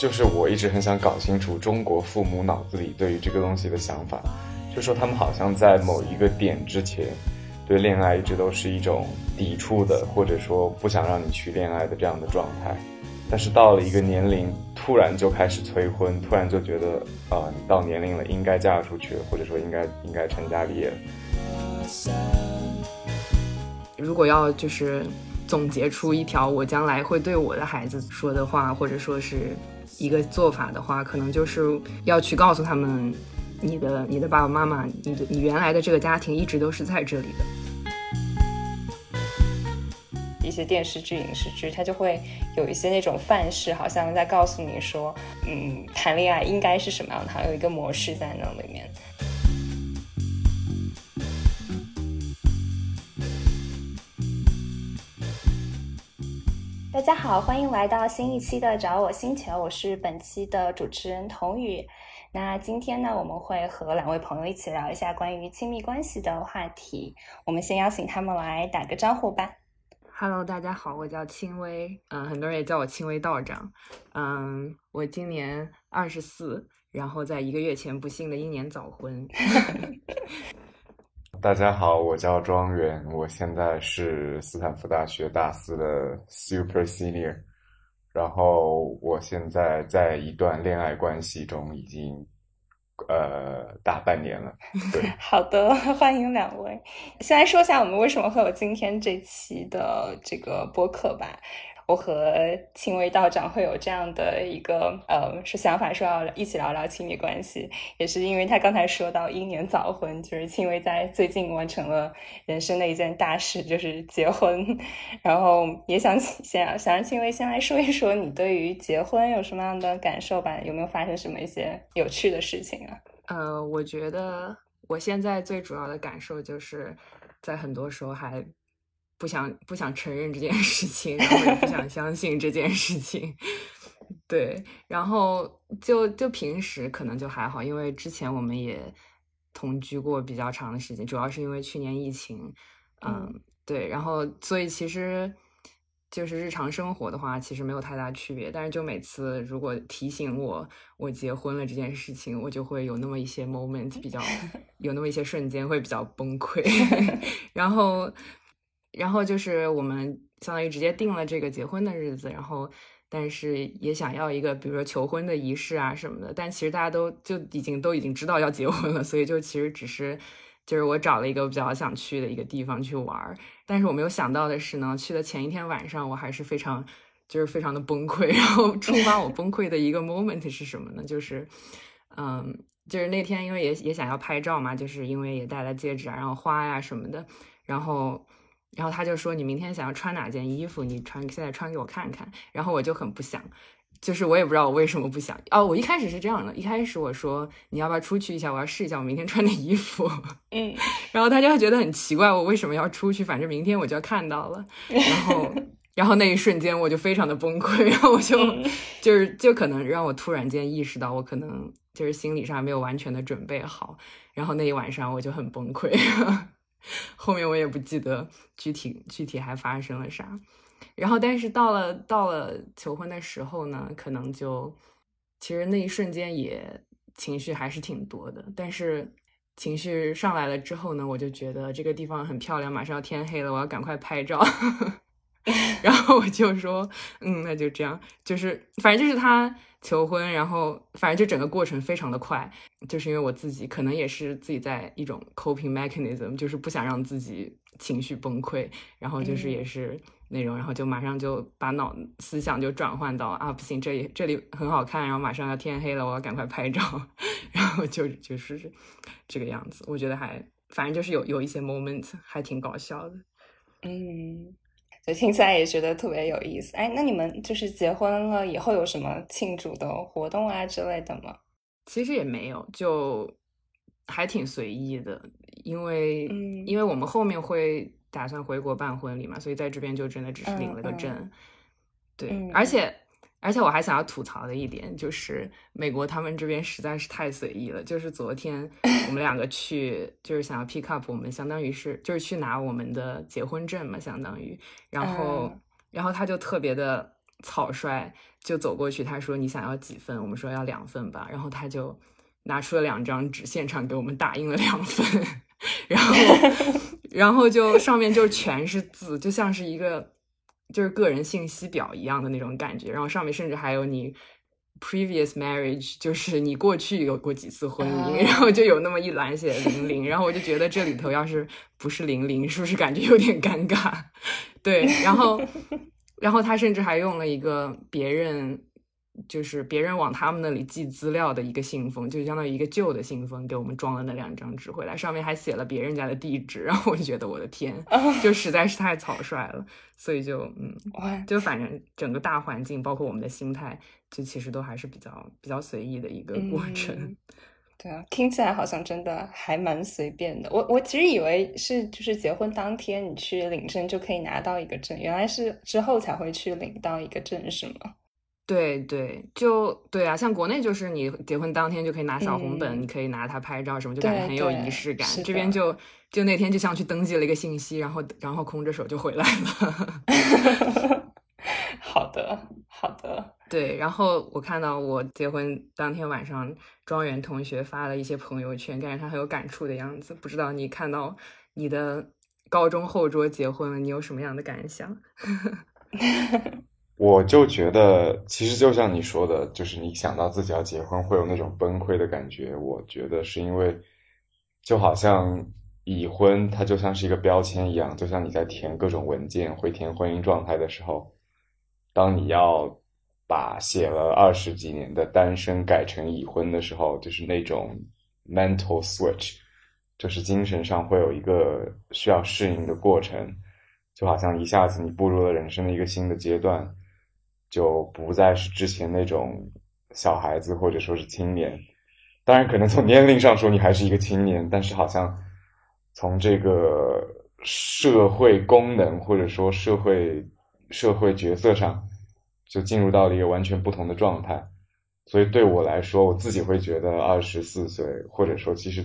就是我一直很想搞清楚中国父母脑子里对于这个东西的想法，就说他们好像在某一个点之前，对恋爱一直都是一种抵触的，或者说不想让你去恋爱的这样的状态。但是到了一个年龄，突然就开始催婚，突然就觉得啊，你到年龄了，应该嫁出去，或者说应该应该成家立业。如果要就是总结出一条我将来会对我的孩子说的话，或者说是。一个做法的话，可能就是要去告诉他们，你的你的爸爸妈妈，你的你原来的这个家庭一直都是在这里的。一些电视剧、影视剧，它就会有一些那种范式，好像在告诉你说，嗯，谈恋爱应该是什么样的，还有一个模式在那里面。大家好，欢迎来到新一期的找我星球，我是本期的主持人童宇。那今天呢，我们会和两位朋友一起聊一下关于亲密关系的话题。我们先邀请他们来打个招呼吧。Hello，大家好，我叫青薇，嗯，很多人也叫我青薇道长。嗯，我今年二十四，然后在一个月前不幸的英年早婚。大家好，我叫庄园，我现在是斯坦福大学大四的 Super Senior，然后我现在在一段恋爱关系中，已经呃大半年了。对，好的，欢迎两位。先来说一下我们为什么会有今天这期的这个播客吧。我和青微道长会有这样的一个呃，是想法，说要一起聊聊亲密关系，也是因为他刚才说到英年早婚，就是青微在最近完成了人生的一件大事，就是结婚，然后也想先想让青微先来说一说你对于结婚有什么样的感受吧？有没有发生什么一些有趣的事情啊？呃，我觉得我现在最主要的感受就是在很多时候还。不想不想承认这件事情，然后也不想相信这件事情，对，然后就就平时可能就还好，因为之前我们也同居过比较长的时间，主要是因为去年疫情，嗯，对，然后所以其实就是日常生活的话，其实没有太大区别，但是就每次如果提醒我我结婚了这件事情，我就会有那么一些 moment 比较有那么一些瞬间会比较崩溃，然后。然后就是我们相当于直接定了这个结婚的日子，然后但是也想要一个比如说求婚的仪式啊什么的，但其实大家都就已经都已经知道要结婚了，所以就其实只是就是我找了一个比较想去的一个地方去玩儿，但是我没有想到的是呢，去的前一天晚上我还是非常就是非常的崩溃，然后触发我崩溃的一个 moment 是什么呢？就是嗯，就是那天因为也也想要拍照嘛，就是因为也戴了戒指啊，然后花呀什么的，然后。然后他就说：“你明天想要穿哪件衣服？你穿现在穿给我看看。”然后我就很不想，就是我也不知道我为什么不想。哦，我一开始是这样的，一开始我说：“你要不要出去一下？我要试一下我明天穿的衣服。”嗯，然后他就觉得很奇怪，我为什么要出去？反正明天我就要看到了。然后，然后那一瞬间我就非常的崩溃，然后我就 就是就可能让我突然间意识到，我可能就是心理上没有完全的准备好。然后那一晚上我就很崩溃。后面我也不记得具体具体还发生了啥，然后但是到了到了求婚的时候呢，可能就其实那一瞬间也情绪还是挺多的，但是情绪上来了之后呢，我就觉得这个地方很漂亮，马上要天黑了，我要赶快拍照。然后我就说，嗯，那就这样，就是反正就是他求婚，然后反正就整个过程非常的快，就是因为我自己可能也是自己在一种 coping mechanism，就是不想让自己情绪崩溃，然后就是也是那种，然后就马上就把脑思想就转换到啊，不行，这里这里很好看，然后马上要天黑了，我要赶快拍照，然后就就是这个样子，我觉得还反正就是有有一些 moment 还挺搞笑的，嗯。就听起来也觉得特别有意思。哎，那你们就是结婚了以后有什么庆祝的活动啊之类的吗？其实也没有，就还挺随意的。因为，因为我们后面会打算回国办婚礼嘛，所以在这边就真的只是领了个证。对，而且。而且我还想要吐槽的一点就是，美国他们这边实在是太随意了。就是昨天我们两个去，就是想要 pick up，我们相当于是就是去拿我们的结婚证嘛，相当于。然后，然后他就特别的草率，就走过去，他说你想要几份？我们说要两份吧，然后他就拿出了两张纸，现场给我们打印了两份，然后 然后就上面就全是字，就像是一个就是个人信息表一样的那种感觉，然后上面甚至还有你。Previous marriage 就是你过去有过几次婚姻，然后就有那么一栏写零零，然后我就觉得这里头要是不是零零，是不是感觉有点尴尬？对，然后，然后他甚至还用了一个别人，就是别人往他们那里寄资料的一个信封，就相当于一个旧的信封，给我们装了那两张纸回来，上面还写了别人家的地址，然后我就觉得我的天，就实在是太草率了，所以就嗯，就反正整个大环境，包括我们的心态。就其实都还是比较比较随意的一个过程，对啊，听起来好像真的还蛮随便的。我我其实以为是就是结婚当天你去领证就可以拿到一个证，原来是之后才会去领到一个证，是吗？对对，就对啊，像国内就是你结婚当天就可以拿小红本，你可以拿它拍照什么，就感觉很有仪式感。这边就就那天就像去登记了一个信息，然后然后空着手就回来了。好的，好的。对，然后我看到我结婚当天晚上，庄园同学发了一些朋友圈，感觉他很有感触的样子。不知道你看到你的高中后桌结婚了，你有什么样的感想？我就觉得，其实就像你说的，就是你想到自己要结婚会有那种崩溃的感觉。我觉得是因为，就好像已婚它就像是一个标签一样，就像你在填各种文件会填婚姻状态的时候，当你要。把写了二十几年的单身改成已婚的时候，就是那种 mental switch，就是精神上会有一个需要适应的过程，就好像一下子你步入了人生的一个新的阶段，就不再是之前那种小孩子或者说是青年。当然，可能从年龄上说你还是一个青年，但是好像从这个社会功能或者说社会社会角色上。就进入到了一个完全不同的状态，所以对我来说，我自己会觉得二十四岁，或者说其实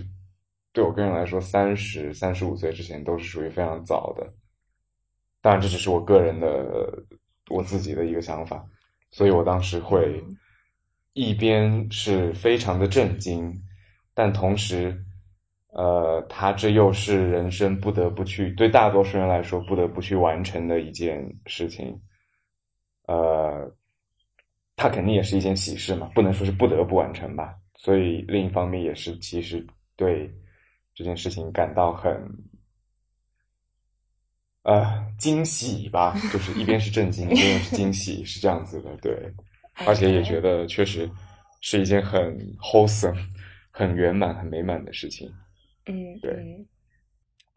对我个人来说，三十三十五岁之前都是属于非常早的。当然，这只是我个人的我自己的一个想法，所以我当时会一边是非常的震惊，但同时，呃，他这又是人生不得不去对大多数人来说不得不去完成的一件事情。呃，它肯定也是一件喜事嘛，不能说是不得不完成吧。所以另一方面也是，其实对这件事情感到很呃惊喜吧，就是一边是震惊，一边是惊喜，是这样子的。对，而且也觉得确实是一件很 wholesome、很圆满、很美满的事情。嗯，对。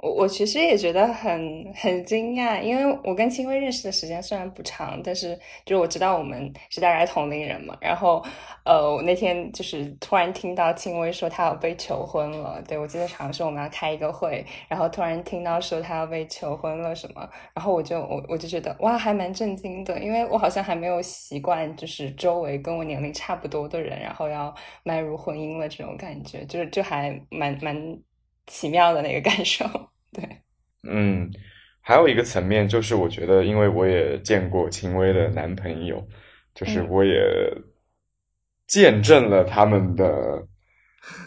我我其实也觉得很很惊讶，因为我跟青薇认识的时间虽然不长，但是就是我知道我们是大概同龄人嘛。然后，呃，我那天就是突然听到青薇说她要被求婚了，对我记得好像是我们要开一个会，然后突然听到说她要被求婚了什么，然后我就我我就觉得哇，还蛮震惊的，因为我好像还没有习惯，就是周围跟我年龄差不多的人，然后要迈入婚姻了这种感觉，就是就还蛮蛮。奇妙的那个感受，对，嗯，还有一个层面就是，我觉得，因为我也见过秦薇的男朋友，就是我也见证了他们的，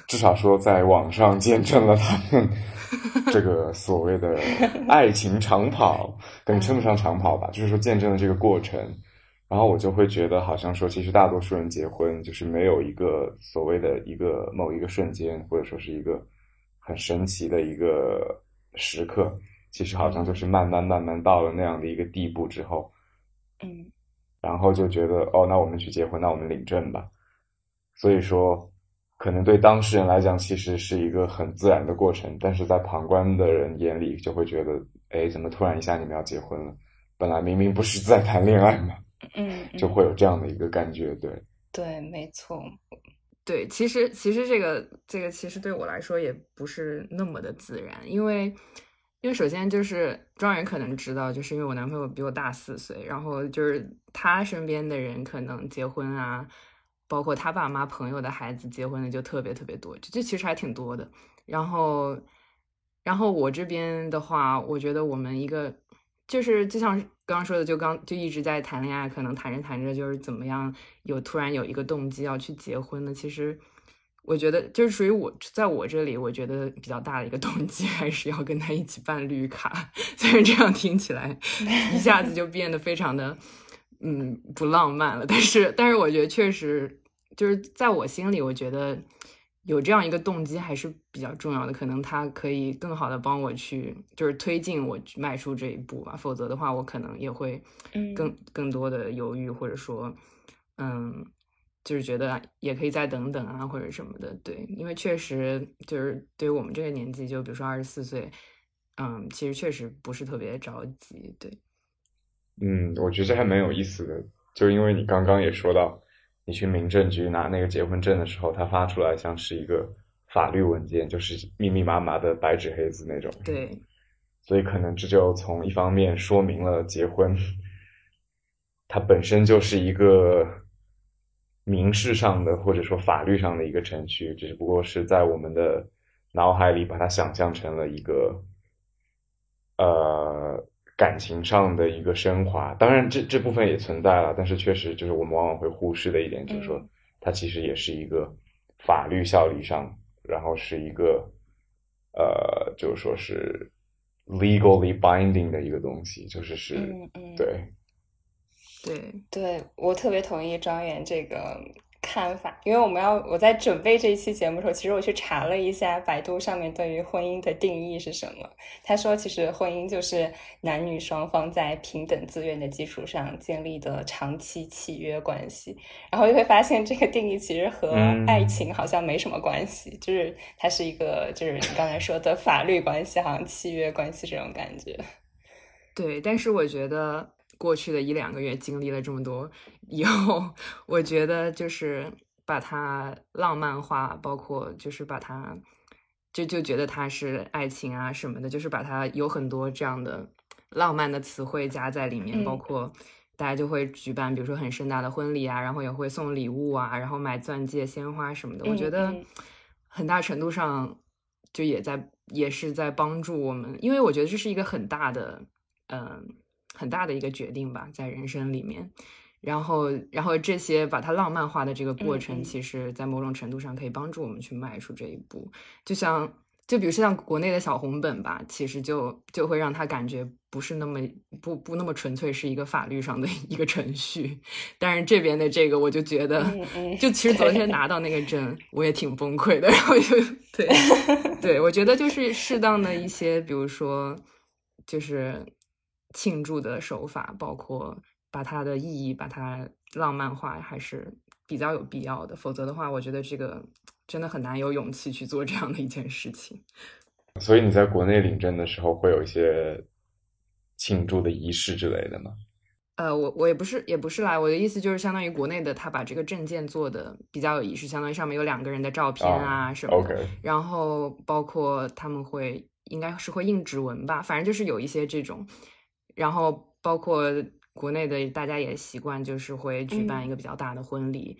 至少说在网上见证了他们 这个所谓的爱情长跑，可能称不上长跑吧，就是说见证了这个过程，然后我就会觉得，好像说，其实大多数人结婚就是没有一个所谓的一个某一个瞬间，或者说是一个。很神奇的一个时刻，其实好像就是慢慢慢慢到了那样的一个地步之后，嗯，然后就觉得哦，那我们去结婚，那我们领证吧。所以说，可能对当事人来讲，其实是一个很自然的过程，但是在旁观的人眼里，就会觉得，哎，怎么突然一下你们要结婚了？本来明明不是在谈恋爱嘛，嗯，就会有这样的一个感觉，对，对，没错。对，其实其实这个这个其实对我来说也不是那么的自然，因为因为首先就是庄园可能知道，就是因为我男朋友比我大四岁，然后就是他身边的人可能结婚啊，包括他爸妈朋友的孩子结婚的就特别特别多，这其实还挺多的。然后然后我这边的话，我觉得我们一个就是就像刚说的，就刚就一直在谈恋爱，可能谈着谈着就是怎么样，有突然有一个动机要去结婚的。其实我觉得就是属于我在我这里，我觉得比较大的一个动机 还是要跟他一起办绿卡。虽然这样听起来一下子就变得非常的嗯不浪漫了，但是但是我觉得确实就是在我心里，我觉得。有这样一个动机还是比较重要的，可能他可以更好的帮我去，就是推进我迈出这一步吧。否则的话，我可能也会更更多的犹豫，或者说，嗯，就是觉得也可以再等等啊，或者什么的。对，因为确实就是对于我们这个年纪，就比如说二十四岁，嗯，其实确实不是特别着急。对，嗯，我觉得这还蛮有意思的，就因为你刚刚也说到。你去民政局拿那个结婚证的时候，它发出来像是一个法律文件，就是密密麻麻的白纸黑字那种。对，所以可能这就从一方面说明了结婚，它本身就是一个民事上的或者说法律上的一个程序，只不过是在我们的脑海里把它想象成了一个，呃。感情上的一个升华，当然这这部分也存在了，但是确实就是我们往往会忽视的一点，就是说它其实也是一个法律效力上，然后是一个呃，就是说是 legally binding 的一个东西，就是是，对，对，对我特别同意庄园这个。看法，因为我们要我在准备这一期节目的时候，其实我去查了一下百度上面对于婚姻的定义是什么。他说，其实婚姻就是男女双方在平等自愿的基础上建立的长期契约关系。然后就会发现，这个定义其实和爱情好像没什么关系，就是它是一个就是你刚才说的法律关系，好像契约关系这种感觉。对，但是我觉得。过去的一两个月经历了这么多以后，我觉得就是把它浪漫化，包括就是把它就就觉得它是爱情啊什么的，就是把它有很多这样的浪漫的词汇加在里面，包括大家就会举办，比如说很盛大的婚礼啊，然后也会送礼物啊，然后买钻戒、鲜花什么的。我觉得很大程度上就也在也是在帮助我们，因为我觉得这是一个很大的嗯。很大的一个决定吧，在人生里面，然后，然后这些把它浪漫化的这个过程，其实，在某种程度上可以帮助我们去迈出这一步。就像，就比如说像国内的小红本吧，其实就就会让他感觉不是那么不不那么纯粹是一个法律上的一个程序。但是这边的这个，我就觉得，就其实昨天 拿到那个证，我也挺崩溃的。然后就对 对，我觉得就是适当的一些，比如说，就是。庆祝的手法，包括把它的意义把它浪漫化，还是比较有必要的。否则的话，我觉得这个真的很难有勇气去做这样的一件事情。所以你在国内领证的时候，会有一些庆祝的仪式之类的吗？呃，我我也不是，也不是啦。我的意思就是，相当于国内的他把这个证件做的比较有仪式，相当于上面有两个人的照片啊什么的。然后包括他们会应该是会印指纹吧，反正就是有一些这种。然后包括国内的大家也习惯，就是会举办一个比较大的婚礼，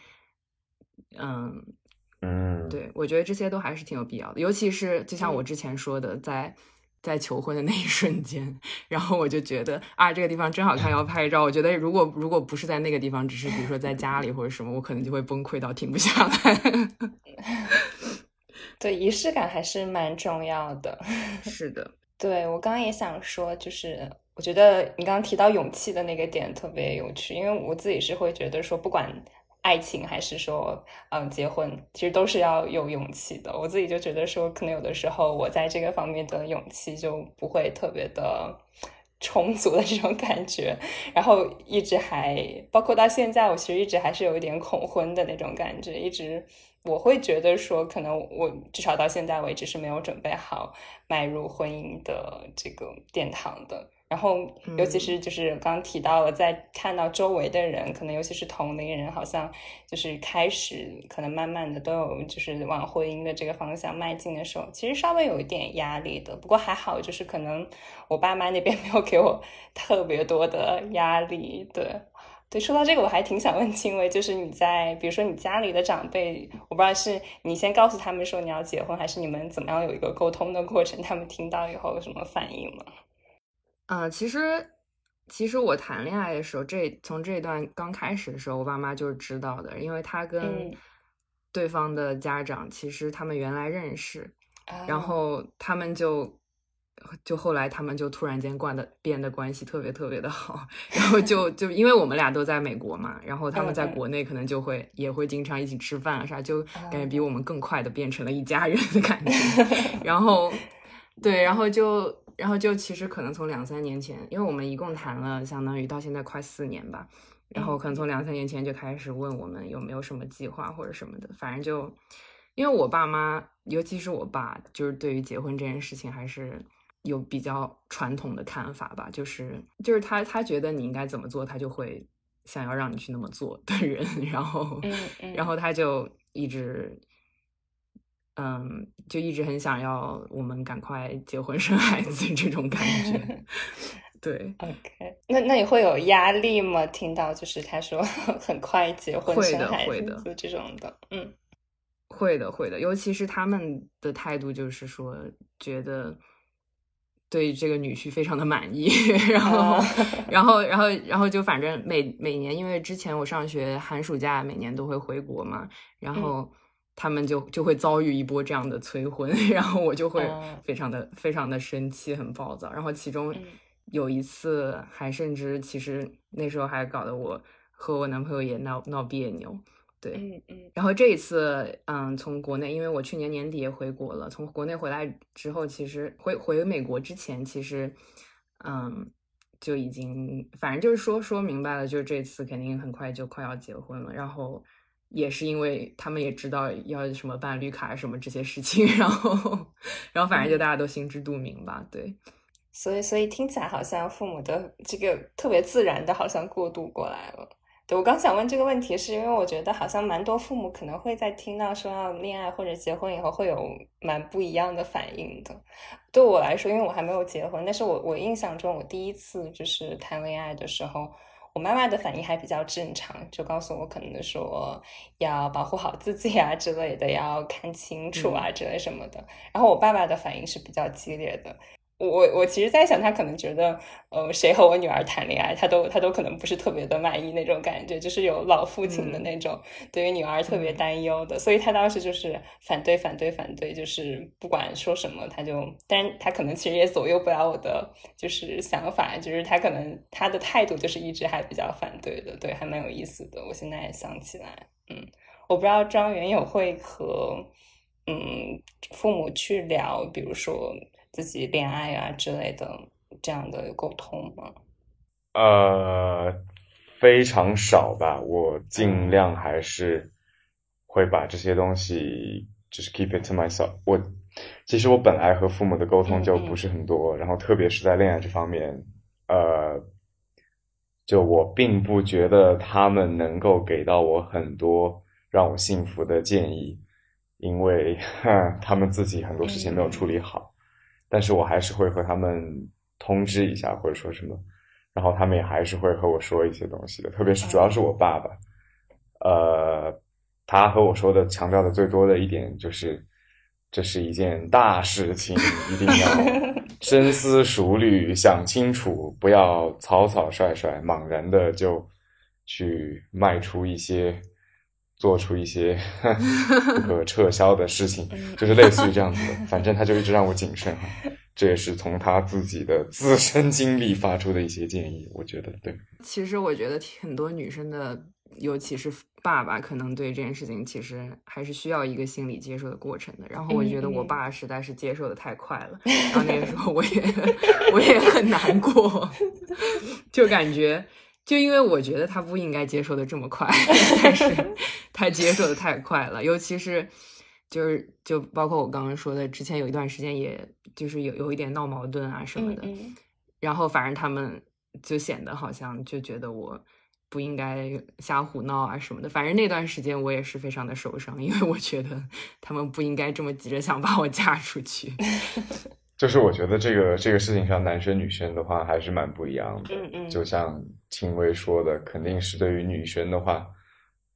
嗯嗯，对，我觉得这些都还是挺有必要的，尤其是就像我之前说的，在在求婚的那一瞬间，然后我就觉得啊，这个地方真好看，要拍照。我觉得如果如果不是在那个地方，只是比如说在家里或者什么，我可能就会崩溃到停不下来。对，仪式感还是蛮重要的。是的，对我刚刚也想说，就是。觉得你刚刚提到勇气的那个点特别有趣，因为我自己是会觉得说，不管爱情还是说嗯结婚，其实都是要有勇气的。我自己就觉得说，可能有的时候我在这个方面的勇气就不会特别的 充足的这种感觉，然后一直还包括到现在，我其实一直还是有一点恐婚的那种感觉，一直我会觉得说，可能我至少到现在为止是没有准备好迈入婚姻的这个殿堂的。然后，尤其是就是刚刚提到了，在看到周围的人，可能尤其是同龄人，好像就是开始可能慢慢的都有就是往婚姻的这个方向迈进的时候，其实稍微有一点压力的。不过还好，就是可能我爸妈那边没有给我特别多的压力。对，对，说到这个，我还挺想问青薇，就是你在比如说你家里的长辈，我不知道是你先告诉他们说你要结婚，还是你们怎么样有一个沟通的过程？他们听到以后有什么反应吗？呃，其实其实我谈恋爱的时候，这从这段刚开始的时候，我爸妈就是知道的，因为他跟对方的家长其实他们原来认识，然后他们就就后来他们就突然间惯的变得关系特别特别的好，然后就 就因为我们俩都在美国嘛，然后他们在国内可能就会也会经常一起吃饭啊啥，就感觉比我们更快的变成了一家人的感觉，然后对，然后就。然后就其实可能从两三年前，因为我们一共谈了相当于到现在快四年吧，然后可能从两三年前就开始问我们有没有什么计划或者什么的，反正就因为我爸妈，尤其是我爸，就是对于结婚这件事情还是有比较传统的看法吧，就是就是他他觉得你应该怎么做，他就会想要让你去那么做的人，然后然后他就一直。嗯，就一直很想要我们赶快结婚生孩子这种感觉。对，OK，那那你会有压力吗？听到就是他说 很快结婚生孩子这种的，嗯，会的，会的。尤其是他们的态度就是说，觉得对这个女婿非常的满意，然后，然后，然后，然后就反正每每年，因为之前我上学寒暑假每年都会回国嘛，然后。他们就就会遭遇一波这样的催婚，然后我就会非常的非常的生气，很暴躁。然后其中有一次还甚至其实那时候还搞得我和我男朋友也闹闹别扭。对，嗯嗯。然后这一次，嗯，从国内，因为我去年年底也回国了，从国内回来之后，其实回回美国之前，其实嗯就已经反正就是说说明白了，就是这次肯定很快就快要结婚了，然后。也是因为他们也知道要什么办绿卡什么这些事情，然后，然后反正就大家都心知肚明吧，对。所以，所以听起来好像父母的这个特别自然的，好像过渡过来了。对我刚想问这个问题，是因为我觉得好像蛮多父母可能会在听到说要恋爱或者结婚以后，会有蛮不一样的反应的。对我来说，因为我还没有结婚，但是我我印象中，我第一次就是谈恋爱的时候。我妈妈的反应还比较正常，就告诉我可能说要保护好自己啊之类的，要看清楚啊之类什么的。然后我爸爸的反应是比较激烈的。我我其实在想，他可能觉得，呃，谁和我女儿谈恋爱，他都他都可能不是特别的满意那种感觉，就是有老父亲的那种对于女儿特别担忧的，所以他当时就是反对反对反对，就是不管说什么，他就，但是他可能其实也左右不了我的就是想法，就是他可能他的态度就是一直还比较反对的，对，还蛮有意思的。我现在想起来，嗯，我不知道张元友会和嗯父母去聊，比如说。自己恋爱啊之类的这样的沟通吗？呃，非常少吧。我尽量还是会把这些东西就是 keep it to myself。我其实我本来和父母的沟通就不是很多，然后特别是在恋爱这方面，呃，就我并不觉得他们能够给到我很多让我幸福的建议，因为 他们自己很多事情没有处理好。但是我还是会和他们通知一下，或者说什么，然后他们也还是会和我说一些东西的。特别是主要是我爸爸，呃，他和我说的强调的最多的一点就是，这是一件大事情，一定要 深思熟虑，想清楚，不要草草率率、茫然的就去迈出一些。做出一些 不可撤销的事情，就是类似于这样子的。反正他就一直让我谨慎哈，这也是从他自己的自身经历发出的一些建议。我觉得对。其实我觉得很多女生的，尤其是爸爸，可能对这件事情其实还是需要一个心理接受的过程的。然后我觉得我爸实在是接受的太快了，然后那个时候我也我也很难过，就感觉。就因为我觉得他不应该接受的这么快，但是他接受的太快了，尤其是就是就包括我刚刚说的，之前有一段时间，也就是有有一点闹矛盾啊什么的，然后反正他们就显得好像就觉得我不应该瞎胡闹啊什么的，反正那段时间我也是非常的受伤，因为我觉得他们不应该这么急着想把我 嫁出去。就是我觉得这个这个事情上，男生女生的话还是蛮不一样的。嗯嗯，就像青薇说的，肯定是对于女生的话，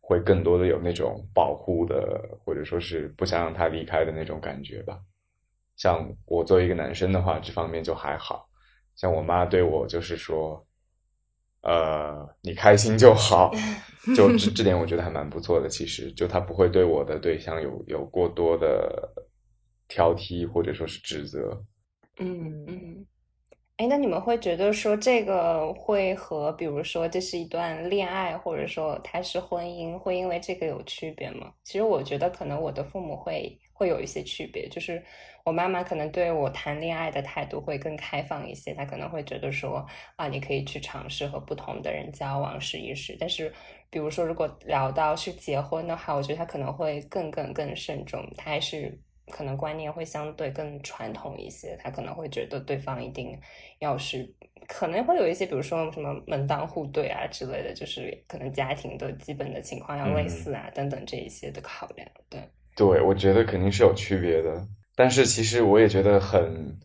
会更多的有那种保护的，或者说是不想让她离开的那种感觉吧。像我作为一个男生的话，这方面就还好。像我妈对我就是说，呃，你开心就好，就这这点我觉得还蛮不错的。其实，就她不会对我的对象有有过多的挑剔或者说是指责。嗯嗯。哎，那你们会觉得说这个会和比如说这是一段恋爱，或者说它是婚姻，会因为这个有区别吗？其实我觉得可能我的父母会会有一些区别，就是我妈妈可能对我谈恋爱的态度会更开放一些，她可能会觉得说啊，你可以去尝试和不同的人交往试一试。但是比如说如果聊到是结婚的话，我觉得她可能会更更更慎重，她还是。可能观念会相对更传统一些，他可能会觉得对方一定要是，可能会有一些，比如说什么门当户对啊之类的，就是可能家庭的基本的情况要类似啊，等等这一些的考量。对，对，我觉得肯定是有区别的。但是其实我也觉得很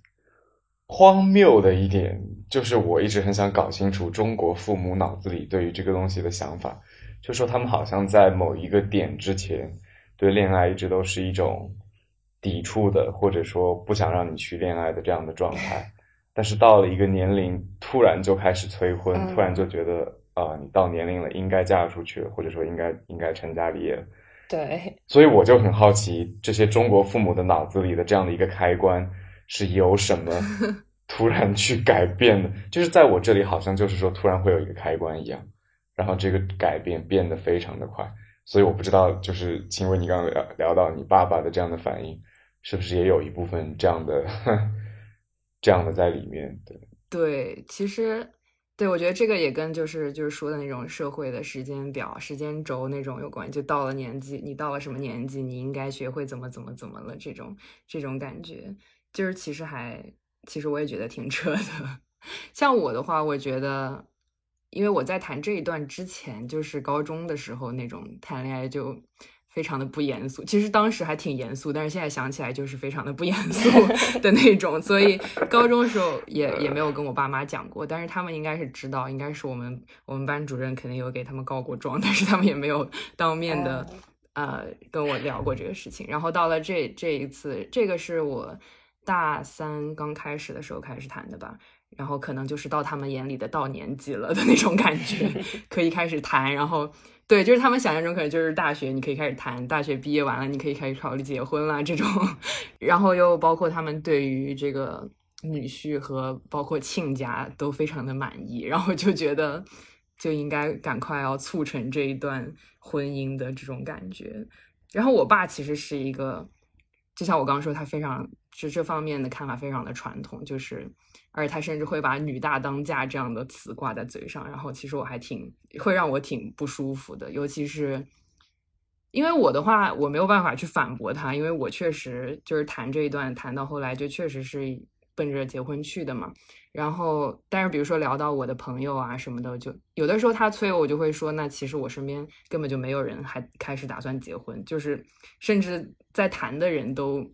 荒谬的一点，就是我一直很想搞清楚中国父母脑子里对于这个东西的想法，就说他们好像在某一个点之前，对恋爱一直都是一种。抵触的，或者说不想让你去恋爱的这样的状态，但是到了一个年龄，突然就开始催婚，突然就觉得啊，你到年龄了，应该嫁出去，或者说应该应该成家立业。对，所以我就很好奇，这些中国父母的脑子里的这样的一个开关是由什么 突然去改变的？就是在我这里，好像就是说突然会有一个开关一样，然后这个改变变得非常的快。所以我不知道，就是请问你刚刚聊聊到你爸爸的这样的反应。是不是也有一部分这样的这样的在里面？对对，其实对我觉得这个也跟就是就是说的那种社会的时间表、时间轴那种有关。就到了年纪，你到了什么年纪，你应该学会怎么怎么怎么了。这种这种感觉，就是其实还其实我也觉得挺扯的。像我的话，我觉得，因为我在谈这一段之前，就是高中的时候那种谈恋爱就。非常的不严肃，其实当时还挺严肃，但是现在想起来就是非常的不严肃的那种。所以高中的时候也也没有跟我爸妈讲过，但是他们应该是知道，应该是我们我们班主任肯定有给他们告过状，但是他们也没有当面的呃跟我聊过这个事情。然后到了这这一次，这个是我大三刚开始的时候开始谈的吧，然后可能就是到他们眼里的到年纪了的那种感觉，可以开始谈，然后。对，就是他们想象中可能就是大学，你可以开始谈，大学毕业完了，你可以开始考虑结婚了这种，然后又包括他们对于这个女婿和包括亲家都非常的满意，然后就觉得就应该赶快要促成这一段婚姻的这种感觉。然后我爸其实是一个，就像我刚刚说，他非常是这方面的看法非常的传统，就是。而且他甚至会把“女大当嫁”这样的词挂在嘴上，然后其实我还挺会让我挺不舒服的，尤其是因为我的话，我没有办法去反驳他，因为我确实就是谈这一段谈到后来就确实是奔着结婚去的嘛。然后，但是比如说聊到我的朋友啊什么的，就有的时候他催我，我就会说，那其实我身边根本就没有人还开始打算结婚，就是甚至在谈的人都。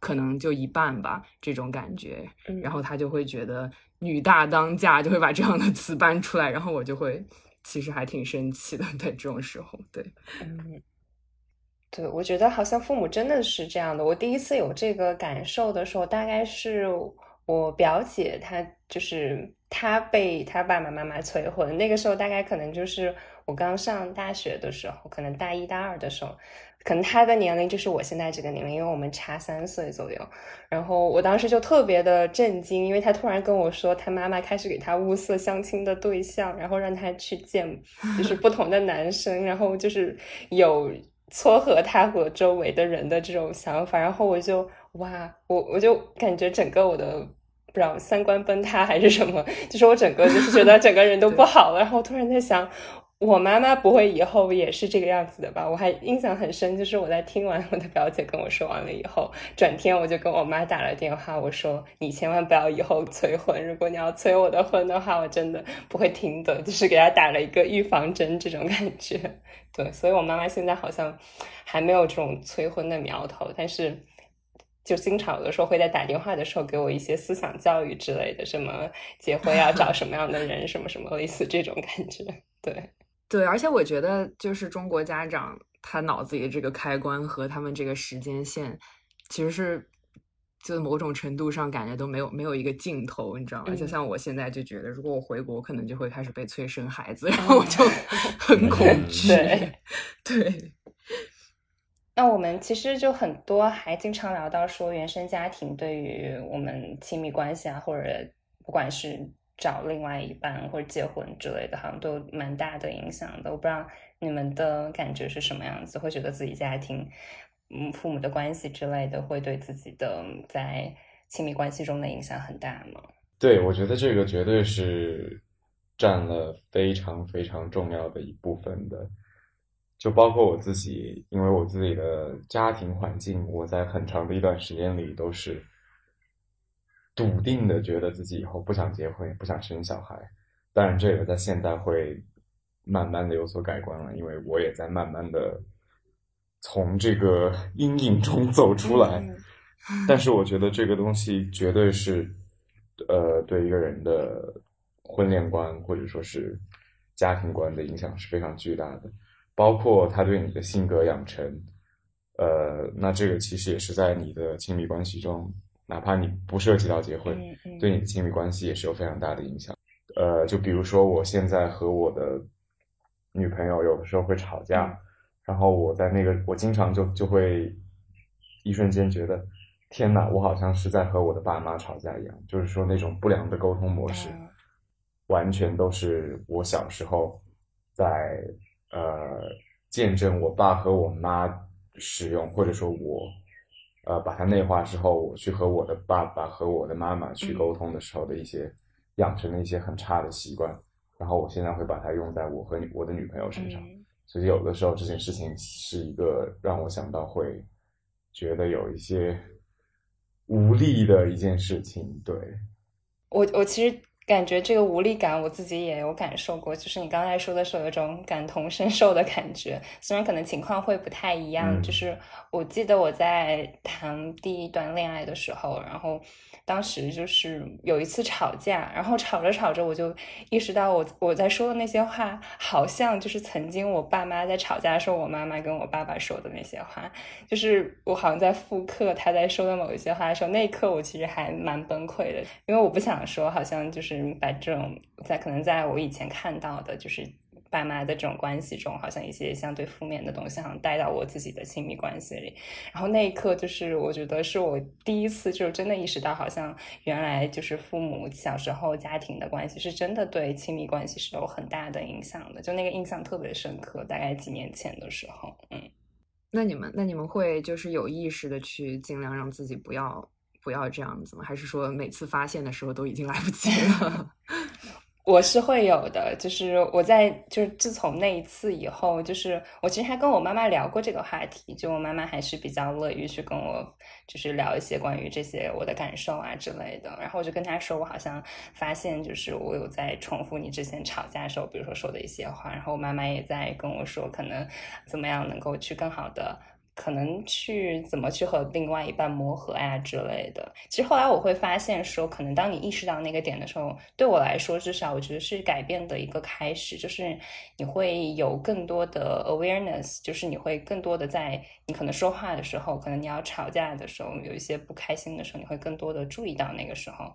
可能就一半吧，这种感觉，然后他就会觉得“女大当嫁”，就会把这样的词搬出来，然后我就会其实还挺生气的，在这种时候，对，嗯，对，我觉得好像父母真的是这样的。我第一次有这个感受的时候，大概是我表姐，她就是她被她爸爸妈妈催婚，那个时候大概可能就是我刚上大学的时候，可能大一大二的时候。可能他的年龄就是我现在这个年龄，因为我们差三岁左右。然后我当时就特别的震惊，因为他突然跟我说，他妈妈开始给他物色相亲的对象，然后让他去见就是不同的男生，然后就是有撮合他和周围的人的这种想法。然后我就哇，我我就感觉整个我的不知道三观崩塌还是什么，就是我整个就是觉得整个人都不好了。然后突然在想。我妈妈不会以后也是这个样子的吧？我还印象很深，就是我在听完我的表姐跟我说完了以后，转天我就跟我妈打了电话，我说你千万不要以后催婚，如果你要催我的婚的话，我真的不会听的，就是给她打了一个预防针，这种感觉。对，所以我妈妈现在好像还没有这种催婚的苗头，但是就经常有的时候会在打电话的时候给我一些思想教育之类的，什么结婚要找什么样的人，什么什么类似这种感觉，对。对，而且我觉得，就是中国家长他脑子里的这个开关和他们这个时间线，其实是就某种程度上感觉都没有没有一个尽头，你知道吗？就嗯。像我现在就觉得，如果我回国，可能就会开始被催生孩子，然后我就 很恐惧。对。对，那我们其实就很多还经常聊到说，原生家庭对于我们亲密关系啊，或者不管是找另外一半或者结婚之类的，好像都蛮大的影响的。我不知道你们的感觉是什么样子，会觉得自己家庭，嗯，父母的关系之类的，会对自己的在亲密关系中的影响很大吗？对，我觉得这个绝对是占了非常非常重要的一部分的，就包括我自己，因为我自己的家庭环境，我在很长的一段时间里都是笃定的觉得自己以后不想结婚，也不想生小孩。当然，这个在现在会慢慢的有所改观了，因为我也在慢慢的从这个阴影中走出来。嗯但是我觉得这个东西绝对是，呃，对一个人的婚恋观或者说是家庭观的影响是非常巨大的，包括他对你的性格养成，呃，那这个其实也是在你的亲密关系中，哪怕你不涉及到结婚，对你的亲密关系也是有非常大的影响。呃，就比如说我现在和我的女朋友有的时候会吵架，嗯。然后我在那个我经常就就会一瞬间觉得，天哪，我好像是在和我的爸妈吵架一样，就是说那种不良的沟通模式，嗯。完全都是我小时候在呃见证我爸和我妈使用，或者说我呃把它内化之后，我去和我的爸爸和我的妈妈去沟通的时候的一些养成的一些很差的习惯，然后我现在会把它用在我和女我的女朋友身上。嗯所以有的时候这件事情是一个让我想到会觉得有一些无力的一件事情，对，我我其实感觉这个无力感，我自己也有感受过。就是你刚才说的时候，有种感同身受的感觉。虽然可能情况会不太一样，嗯就是我记得我在谈第一段恋爱的时候，然后当时就是有一次吵架，然后吵着吵着，我就意识到我我在说的那些话，好像就是曾经我爸妈在吵架的时候，我妈妈跟我爸爸说的那些话。就是我好像在复刻他在说的某一些话的时候，那一刻我其实还蛮崩溃的，因为我不想说，好像就是嗯把这种在可能在我以前看到的，就是爸妈的这种关系中，好像一些相对负面的东西，好像带到我自己的亲密关系里。然后那一刻，就是我觉得是我第一次，就真的意识到，好像原来就是父母小时候家庭的关系是真的对亲密关系是有很大的影响的，就那个印象特别深刻，大概几年前的时候，嗯。那你们那你们会就是有意识的去尽量让自己不要不要这样子吗？还是说每次发现的时候都已经来不及了？我是会有的，就是我在就是自从那一次以后，就是我其实还跟我妈妈聊过这个话题，就我妈妈还是比较乐于去跟我就是聊一些关于这些我的感受啊之类的。然后我就跟她说，我好像发现就是我有在重复你之前吵架的时候，比如说说的一些话，然后我妈妈也在跟我说，可能怎么样能够去更好的。可能去怎么去和另外一半磨合呀之类的。其实后来我会发现说，可能当你意识到那个点的时候，对我来说，至少我觉得是改变的一个开始，就是你会有更多的 awareness，就是你会更多的在你可能说话的时候，可能你要吵架的时候，有一些不开心的时候，你会更多的注意到那个时候。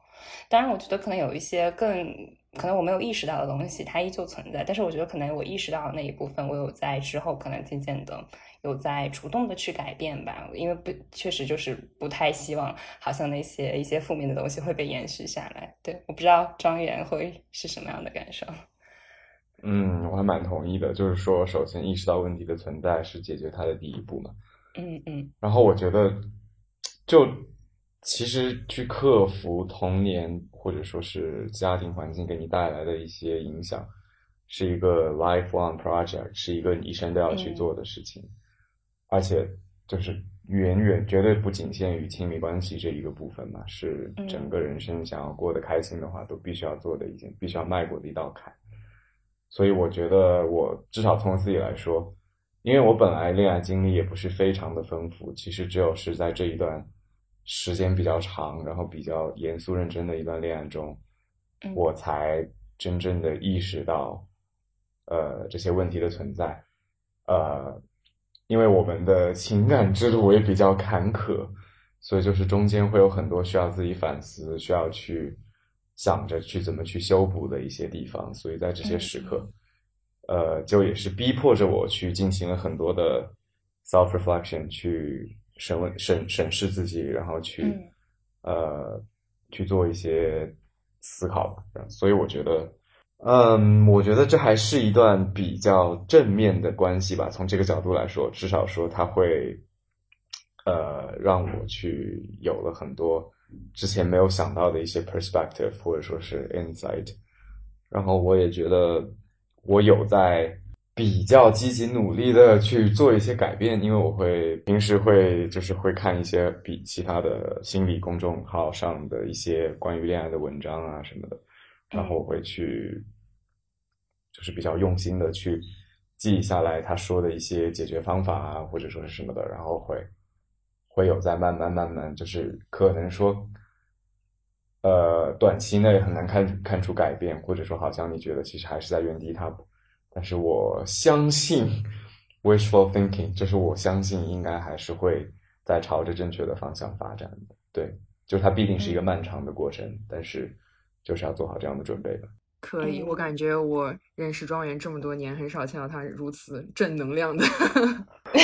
当然，我觉得可能有一些更。可能我没有意识到的东西，它依旧存在。但是我觉得，可能我意识到的那一部分，我有在之后可能渐渐的有在主动的去改变吧。因为不确实就是不太希望，好像那些一些负面的东西会被延续下来。对，我不知道庄园会是什么样的感受。嗯，我还蛮同意的。就是说，首先意识到问题的存在是解决它的第一步嘛。嗯嗯然后我觉得，就其实去克服童年或者说是家庭环境给你带来的一些影响，是一个 lifelong project，是一个你一生都要去做的事情，而且就是远远绝对不仅限于亲密关系这一个部分嘛，是整个人生想要过得开心的话，都必须要做的一件，必须要迈过的一道坎。所以我觉得，我至少从我自己来说，因为我本来恋爱经历也不是非常的丰富，其实只有是在这一段时间比较长，然后比较严肃认真的一段恋爱中，嗯我才真正的意识到，呃，这些问题的存在，呃，因为我们的情感之路也比较坎坷，所以就是中间会有很多需要自己反思、需要去想着去怎么去修补的一些地方。所以在这些时刻，呃，就也是逼迫着我去进行了很多的 self reflection，去审问、审审视自己，然后去呃去做一些思考吧。所以我觉得。嗯，我觉得这还是一段比较正面的关系吧。从这个角度来说，至少说它会，呃，让我去有了很多之前没有想到的一些 perspective，或者说是 insight。然后我也觉得我有在比较积极努力的去做一些改变，因为我会平时会就是会看一些比其他的心理公众号上的一些关于恋爱的文章啊什么的。然后我会去，就是比较用心的去记下来他说的一些解决方法啊，或者说是什么的，然后会会有在慢慢慢慢，就是可能说，呃，短期内很难看看出改变，或者说好像你觉得其实还是在原地踏步，但是我相信 wishful thinking，就是我相信应该还是会在朝着正确的方向发展的。对，就是它必定是一个漫长的过程，但是。就是要做好这样的准备的。可以，我感觉我认识庄园这么多年，很少见到他如此正能量的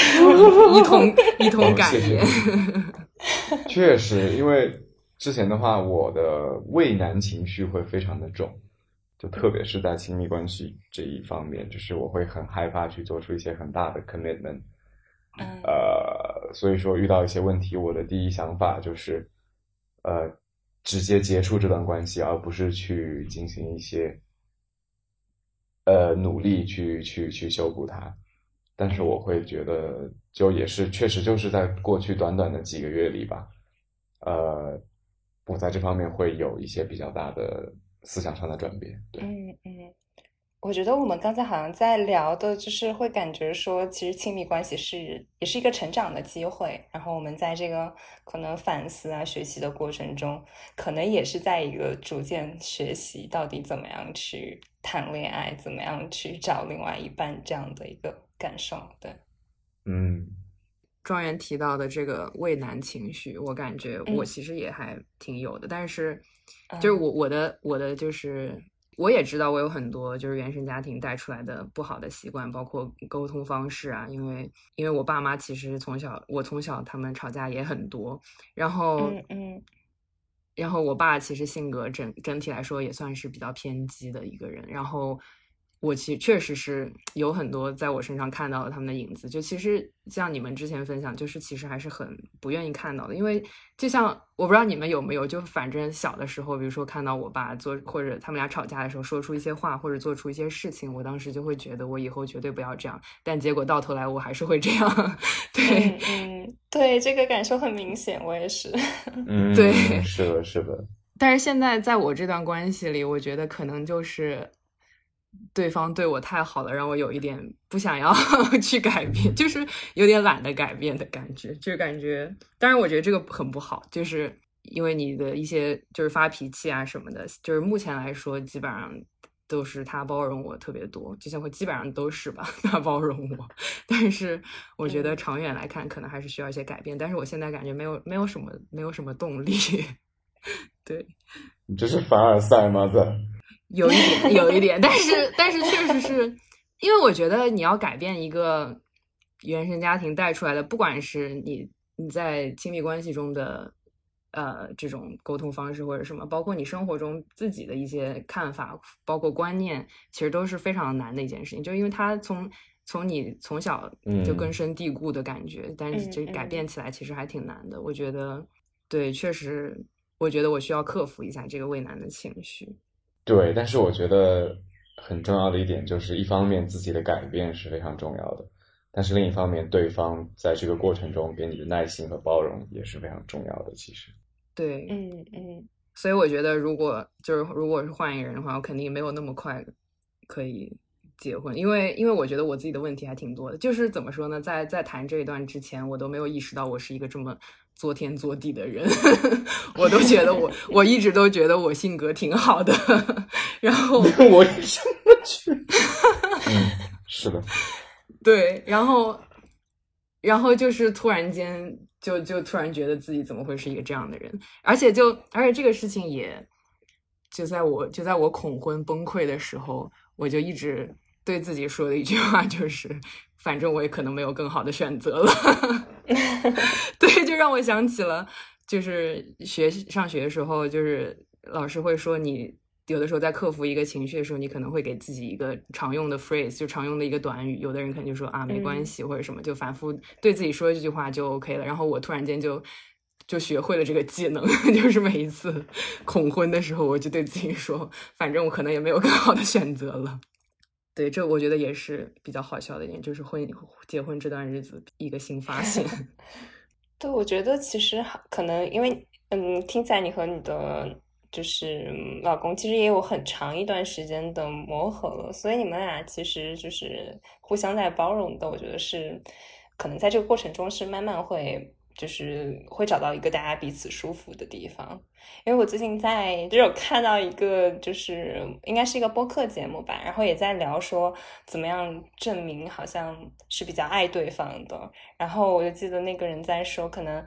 一同一同感言。确实，因为之前的话，我的畏难情绪会非常的重，就特别是在亲密关系这一方面，就是我会很害怕去做出一些很大的 commitment。呃，所以说遇到一些问题，我的第一想法就是，呃。直接结束这段关系，而不是去进行一些，呃，努力去去去修补它。但是我会觉得，就也是确实就是在过去短短的几个月里吧，呃，我在这方面会有一些比较大的思想上的转变。对，嗯嗯。我觉得我们刚才好像在聊的，就是会感觉说，其实亲密关系是也是一个成长的机会。然后我们在这个可能反思啊、学习的过程中，可能也是在一个逐渐学习到底怎么样去谈恋爱，怎么样去找另外一半这样的一个感受。对，嗯，庄园提到的这个畏难情绪，我感觉我其实也还挺有的，但是就是我我的我的就是。我也知道，我有很多就是原生家庭带出来的不好的习惯，包括沟通方式啊。因为因为我爸妈其实从小，我从小他们吵架也很多，然后嗯，然后我爸其实性格整整体来说也算是比较偏激的一个人，然后。我其实确实是有很多在我身上看到了他们的影子，就其实像你们之前分享，就是其实还是很不愿意看到的，因为就像我不知道你们有没有，就反正小的时候，比如说看到我爸做或者他们俩吵架的时候，说出一些话或者做出一些事情，我当时就会觉得我以后绝对不要这样，但结果到头来我还是会这样。对，嗯，对，这个感受很明显，我也是。嗯，对，是的，是的。但是现在在我这段关系里，我觉得可能就是。对方对我太好了，让我有一点不想要 去改变，就是有点懒得改变的感觉，就是感觉。当然，我觉得这个很不好，就是因为你的一些就是发脾气啊什么的，就是目前来说基本上都是他包容我特别多，就像我基本上都是吧，他包容我。但是我觉得长远来看，可能还是需要一些改变。但是我现在感觉没有没有什么没有什么动力。对，你这是凡尔赛吗？在。有一点，有一点，但是，但是确实是因为我觉得你要改变一个原生家庭带出来的，不管是你你在亲密关系中的呃这种沟通方式或者什么，包括你生活中自己的一些看法，包括观念，其实都是非常难的一件事情。就因为他从从你从小就根深蒂固的感觉，但是这改变起来其实还挺难的。我觉得，对，确实，我觉得我需要克服一下这个畏难的情绪。对，但是我觉得很重要的一点就是，一方面自己的改变是非常重要的，但是另一方面，对方在这个过程中给你的耐心和包容也是非常重要的。其实，对，嗯嗯，所以我觉得，如果就是如果是换一个人的话，我肯定没有那么快可以结婚，因为因为我觉得我自己的问题还挺多的。就是怎么说呢，在在谈这一段之前，我都没有意识到我是一个这么。作天作地的人，我都觉得我，我一直都觉得我性格挺好的。然后我什么去？嗯，是的，对。然后，然后就是突然间就就突然觉得自己怎么会是一个这样的人，而且就而且这个事情也就在我就在我恐婚崩溃的时候，我就一直对自己说的一句话就是，反正我也可能没有更好的选择了。对，就让我想起了就是学上学的时候，就是老师会说你。有的时候在克服一个情绪的时候，你可能会给自己一个常用的 phrase，就常用的一个短语。有的人可能就说啊没关系或者什么，就反复对自己说这句话就 OK 了。然后我突然间就就学会了这个技能，就是每一次恐婚的时候，我就对自己说，反正我可能也没有更好的选择了。对，这我觉得也是比较好笑的一点，就是婚结婚这段日子一个新发现。对，我觉得其实可能因为嗯，听起来你和你的。就是老公其实也有很长一段时间的磨合了，所以你们俩其实就是互相在包容的。我觉得是可能在这个过程中是慢慢会就是会找到一个大家彼此舒服的地方。因为我最近在就有看到一个就是应该是一个播客节目吧，然后也在聊说怎么样证明好像是比较爱对方的。然后我就记得那个人在说，可能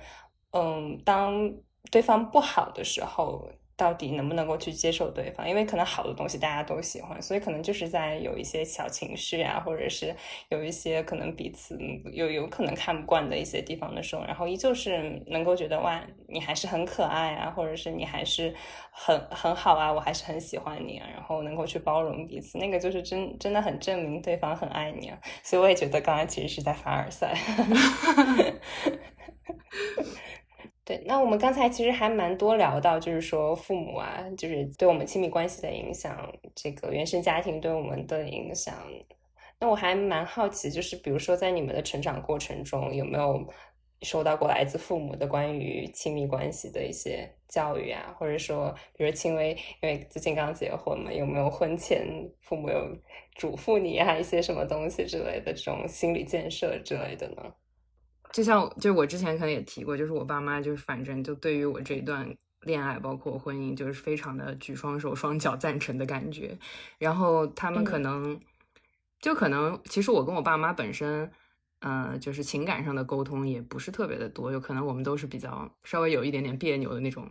嗯，当对方不好的时候。到底能不能够去接受对方？因为可能好的东西大家都喜欢，所以可能就是在有一些小情绪啊，或者是有一些可能彼此有有可能看不惯的一些地方的时候，然后依旧是能够觉得哇，你还是很可爱啊，或者是你还是很很好啊，我还是很喜欢你啊，然后能够去包容彼此，那个就是真真的很证明对方很爱你啊。所以我也觉得刚刚其实是在凡尔赛。对，那我们刚才其实还蛮多聊到，就是说父母啊，就是对我们亲密关系的影响，这个原生家庭对我们的影响。那我还蛮好奇，就是比如说在你们的成长过程中，有没有收到过来自父母的关于亲密关系的一些教育啊？或者说，比如轻微，因为最近刚结婚嘛，有没有婚前父母有嘱咐你啊一些什么东西之类的这种心理建设之类的呢？就像，就是我之前可能也提过，就是我爸妈就是反正就对于我这一段恋爱，包括婚姻，就是非常的举双手双脚赞成的感觉。然后他们可能就可能，其实我跟我爸妈本身，呃，就是情感上的沟通也不是特别的多，有可能我们都是比较稍微有一点点别扭的那种，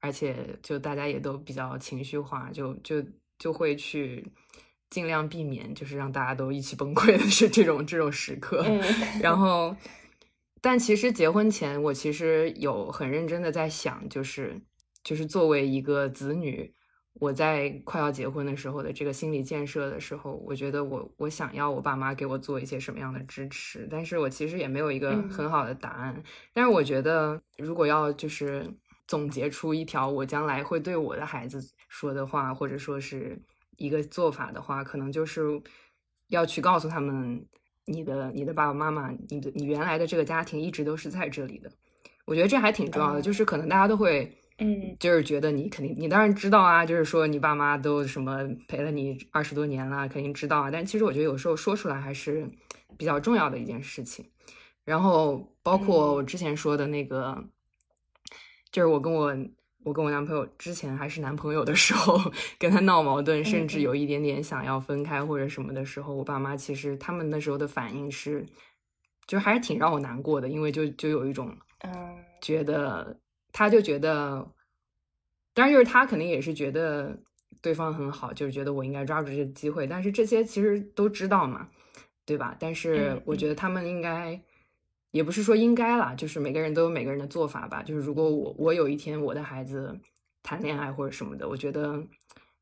而且就大家也都比较情绪化，就就就会去尽量避免，就是让大家都一起崩溃的是 这种这种时刻。然后。但其实结婚前，我其实有很认真的在想，就是就是作为一个子女，我在快要结婚的时候的这个心理建设的时候，我觉得我我想要我爸妈给我做一些什么样的支持，但是我其实也没有一个很好的答案。但是我觉得，如果要就是总结出一条我将来会对我的孩子说的话，或者说是一个做法的话，可能就是要去告诉他们。你的你的爸爸妈妈，你的你原来的这个家庭一直都是在这里的，我觉得这还挺重要的。就是可能大家都会，嗯，就是觉得你肯定，你当然知道啊，就是说你爸妈都什么陪了你二十多年了，肯定知道啊。但其实我觉得有时候说出来还是比较重要的一件事情。然后包括我之前说的那个，就是我跟我。我跟我男朋友之前还是男朋友的时候，跟他闹矛盾，甚至有一点点想要分开或者什么的时候，我爸妈其实他们那时候的反应是，就还是挺让我难过的，因为就就有一种，嗯，觉得他就觉得，当然就是他肯定也是觉得对方很好，就是觉得我应该抓住这个机会，但是这些其实都知道嘛，对吧？但是我觉得他们应该。也不是说应该啦，就是每个人都有每个人的做法吧。就是如果我我有一天我的孩子谈恋爱或者什么的，我觉得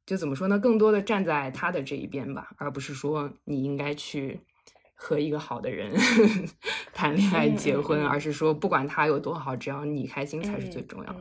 就怎么说呢，更多的站在他的这一边吧，而不是说你应该去和一个好的人 谈恋爱结婚，而是说不管他有多好，只要你开心才是最重要的。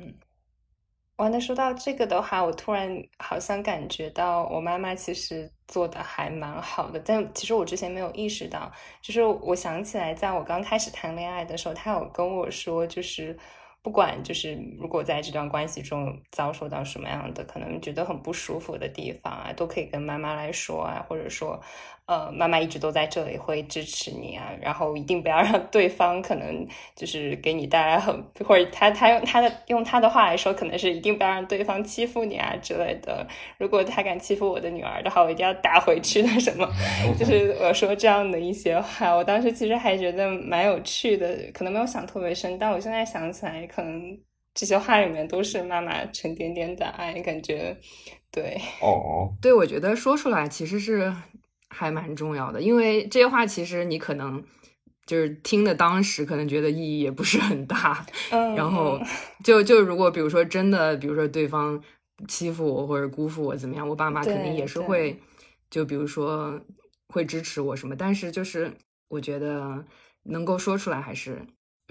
哇，那说到这个的话，我突然好像感觉到我妈妈其实做的还蛮好的，但其实我之前没有意识到。就是我想起来，在我刚开始谈恋爱的时候，她有跟我说，就是不管就是如果在这段关系中遭受到什么样的可能觉得很不舒服的地方啊，都可以跟妈妈来说啊，或者说，呃，妈妈一直都在这里，会支持你啊。然后一定不要让对方可能就是给你带来很，或者他他用他的用他的话来说，可能是一定不要让对方欺负你啊之类的。如果他敢欺负我的女儿的话，我一定要打回去的。什么？就是我说这样的一些话，我当时其实还觉得蛮有趣的，可能没有想特别深，但我现在想起来，可能这些话里面都是妈妈沉甸甸的爱，感觉对哦，对，我觉得说出来其实是。还蛮重要的，因为这些话其实你可能就是听的当时可能觉得意义也不是很大，嗯。然后就就如果比如说真的，比如说对方欺负我或者辜负我怎么样，我爸妈肯定也是会就比如说会支持我什么，但是就是我觉得能够说出来还是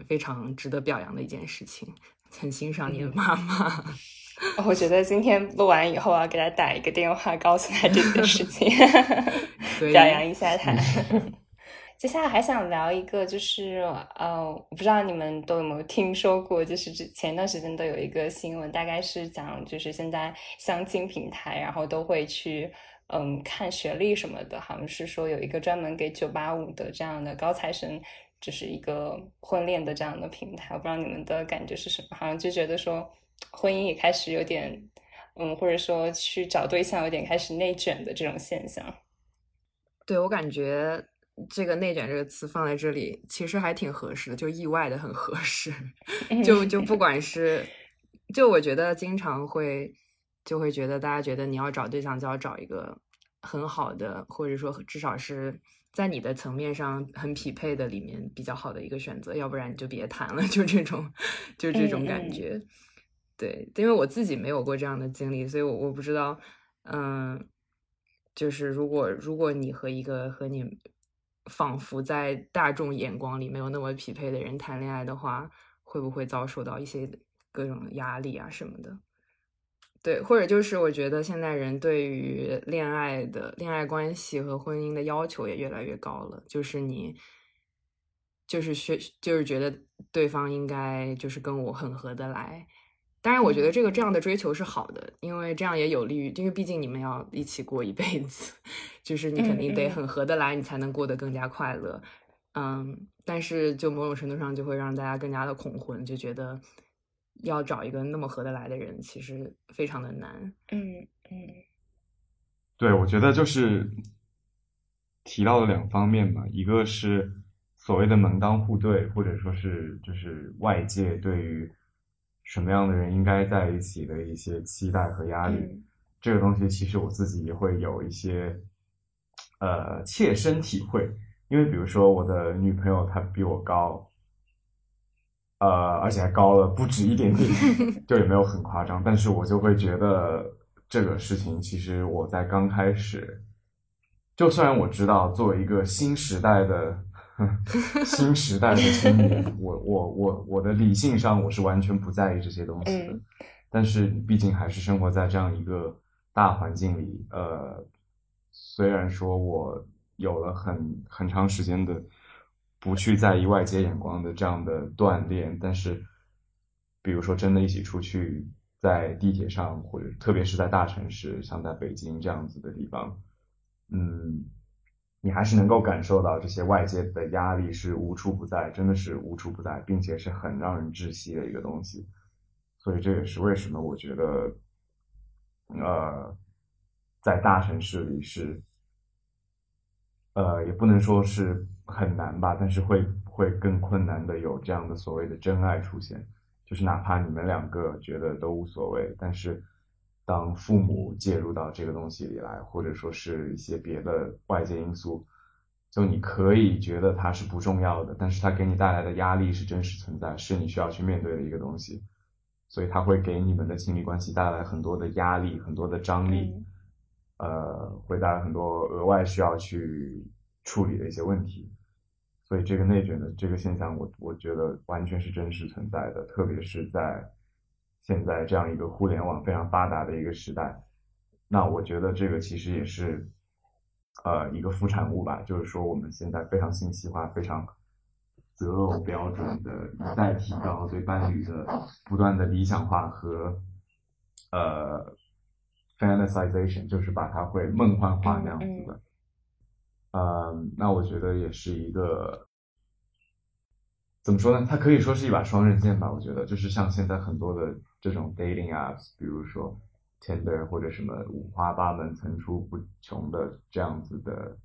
非常值得表扬的一件事情，很欣赏你的妈妈。我觉得今天录完以后，我要给他打一个电话，告诉他这件事情，表扬一下他。接下来还想聊一个，就是呃，我不知道你们都有没有听说过，就是之前一段时间都有一个新闻，大概是讲，就是现在相亲平台，然后都会去嗯看学历什么的，好像是说有一个专门给九八五的这样的高材生，就是一个婚恋的这样的平台。我不知道你们的感觉是什么，好像就觉得说。婚姻也开始有点，嗯，或者说去找对象有点开始内卷的这种现象。对我感觉这个“内卷”这个词放在这里，其实还挺合适的，就意外的很合适。就就不管是，就我觉得经常会就会觉得大家觉得你要找对象就要找一个很好的，或者说至少是在你的层面上很匹配的里面比较好的一个选择，要不然你就别谈了。就这种，就这种感觉。对，因为我自己没有过这样的经历，所以我我不知道，嗯，就是如果如果你和一个和你仿佛在大众眼光里没有那么匹配的人谈恋爱的话，会不会遭受到一些各种压力啊什么的？对，或者就是我觉得现在人对于恋爱的恋爱关系和婚姻的要求也越来越高了，就是你就是学就是觉得对方应该就是跟我很合得来。当然，我觉得这个这样的追求是好的，因为这样也有利于，因为毕竟你们要一起过一辈子，就是你肯定得很合得来，你才能过得更加快乐。嗯，但是就某种程度上就会让大家更加的恐婚，就觉得要找一个那么合得来的人，其实非常的难。嗯嗯，对，我觉得就是提到了两方面嘛，一个是所谓的门当户对，或者说是就是外界对于。什么样的人应该在一起的一些期待和压力，这个东西其实我自己也会有一些呃切身体会。因为比如说我的女朋友她比我高，呃，而且还高了不止一点点，就也没有很夸张。但是我就会觉得这个事情，其实我在刚开始，就虽然我知道作为一个新时代的。新时代的青年，我我我我的理性上我是完全不在意这些东西的，但是毕竟还是生活在这样一个大环境里，呃，虽然说我有了很很长时间的不去在意外界眼光的这样的锻炼，但是比如说真的一起出去在地铁上，或者特别是在大城市，像在北京这样子的地方，嗯。你还是能够感受到这些外界的压力是无处不在，真的是无处不在，并且是很让人窒息的一个东西。所以这也是为什么我觉得，呃，在大城市里是，呃，也不能说是很难吧，但是会会更困难的有这样的所谓的真爱出现，就是哪怕你们两个觉得都无所谓，但是。当父母介入到这个东西里来，或者说是一些别的外界因素，就你可以觉得它是不重要的，但是它给你带来的压力是真实存在，是你需要去面对的一个东西，所以它会给你们的亲密关系带来很多的压力，很多的张力，呃，会带来很多额外需要去处理的一些问题，所以这个内卷的这个现象，我我觉得完全是真实存在的，特别是在。现在这样一个互联网非常发达的一个时代，那我觉得这个其实也是，呃，一个副产物吧。就是说，我们现在非常信息化、非常择偶标准的一再提高，对伴侣的不断的理想化和呃 fantasization，就是把它会梦幻化那样子的。嗯，那我觉得也是一个怎么说呢？它可以说是一把双刃剑吧。我觉得就是像现在很多的这种 dating apps，比如说 Tinder 或者什么五花八门、层出不穷的这样子的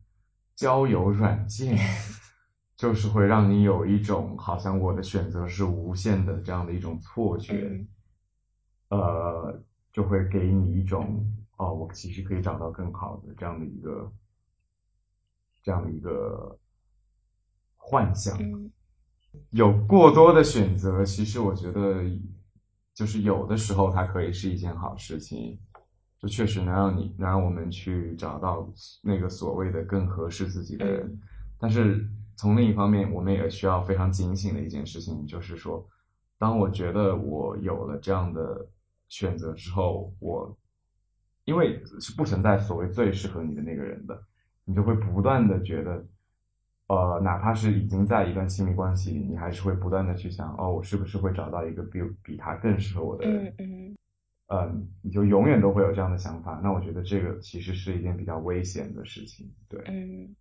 交友软件，就是会让你有一种好像我的选择是无限的这样的一种错觉，呃，就会给你一种哦，我其实可以找到更好的这样的一个这样的一个幻想。有过多的选择，其实我觉得，就是有的时候它可以是一件好事情，就确实能让你能让我们去找到那个所谓的更合适自己的人。但是从另一方面，我们也需要非常警醒的一件事情，就是说，当我觉得我有了这样的选择之后，我因为是不存在所谓最适合你的那个人的，你就会不断的觉得。呃，哪怕是已经在一段亲密关系里，你还是会不断的去想，哦，我是不是会找到一个比比他更适合我的人？嗯嗯，你就永远都会有这样的想法。那我觉得这个其实是一件比较危险的事情。对，嗯，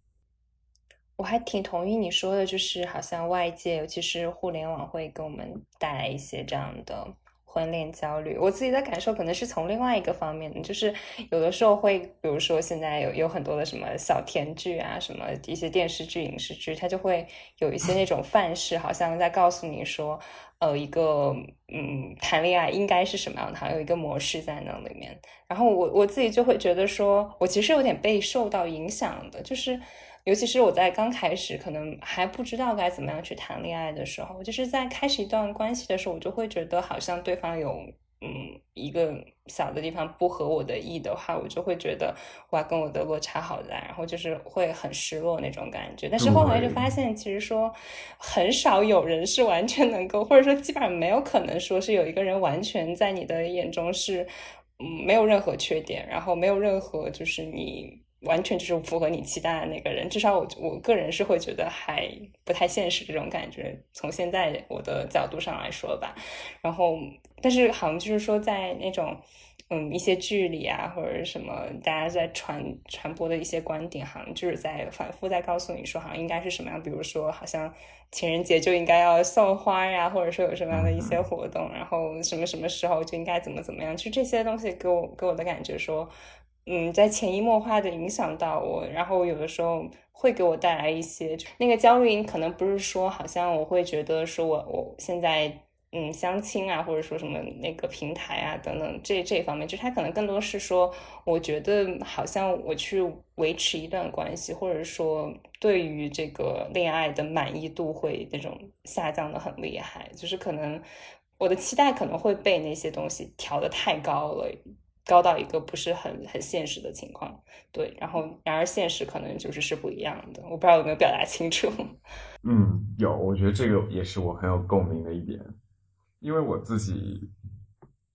我还挺同意你说的，就是好像外界，尤其是互联网，会给我们带来一些这样的。婚恋焦虑，我自己的感受可能是从另外一个方面，就是有的时候会，比如说现在有有很多的什么小甜剧啊，什么一些电视剧、影视剧，它就会有一些那种范式，好像在告诉你说，呃，一个嗯谈恋爱应该是什么样的，有一个模式在那里面。然后我我自己就会觉得说，我其实有点被受到影响的，就是。尤其是我在刚开始可能还不知道该怎么样去谈恋爱的时候，就是在开始一段关系的时候，我就会觉得好像对方有嗯一个小的地方不合我的意的话，我就会觉得哇跟我的落差好大，然后就是会很失落那种感觉。但是后来就发现，其实说很少有人是完全能够，或者说基本上没有可能说是有一个人完全在你的眼中是嗯没有任何缺点，然后没有任何就是你。完全就是符合你期待的那个人，至少我我个人是会觉得还不太现实这种感觉。从现在我的角度上来说吧，然后但是好像就是说在那种嗯一些剧里啊或者什么大家在传传播的一些观点，好像就是在反复在告诉你说好像应该是什么样，比如说好像情人节就应该要送花呀，或者说有什么样的一些活动，然后什么什么时候就应该怎么怎么样，就这些东西给我给我的感觉说。嗯，在潜移默化的影响到我，然后有的时候会给我带来一些那个焦虑，可能不是说好像我会觉得说我我现在嗯相亲啊，或者说什么那个平台啊等等这这方面，就它可能更多是说，我觉得好像我去维持一段关系，或者说对于这个恋爱的满意度会那种下降的很厉害，就是可能我的期待可能会被那些东西调的太高了。高到一个不是很很现实的情况，对，然后然而现实可能就是是不一样的，我不知道有没有表达清楚。嗯，有，我觉得这个也是我很有共鸣的一点，因为我自己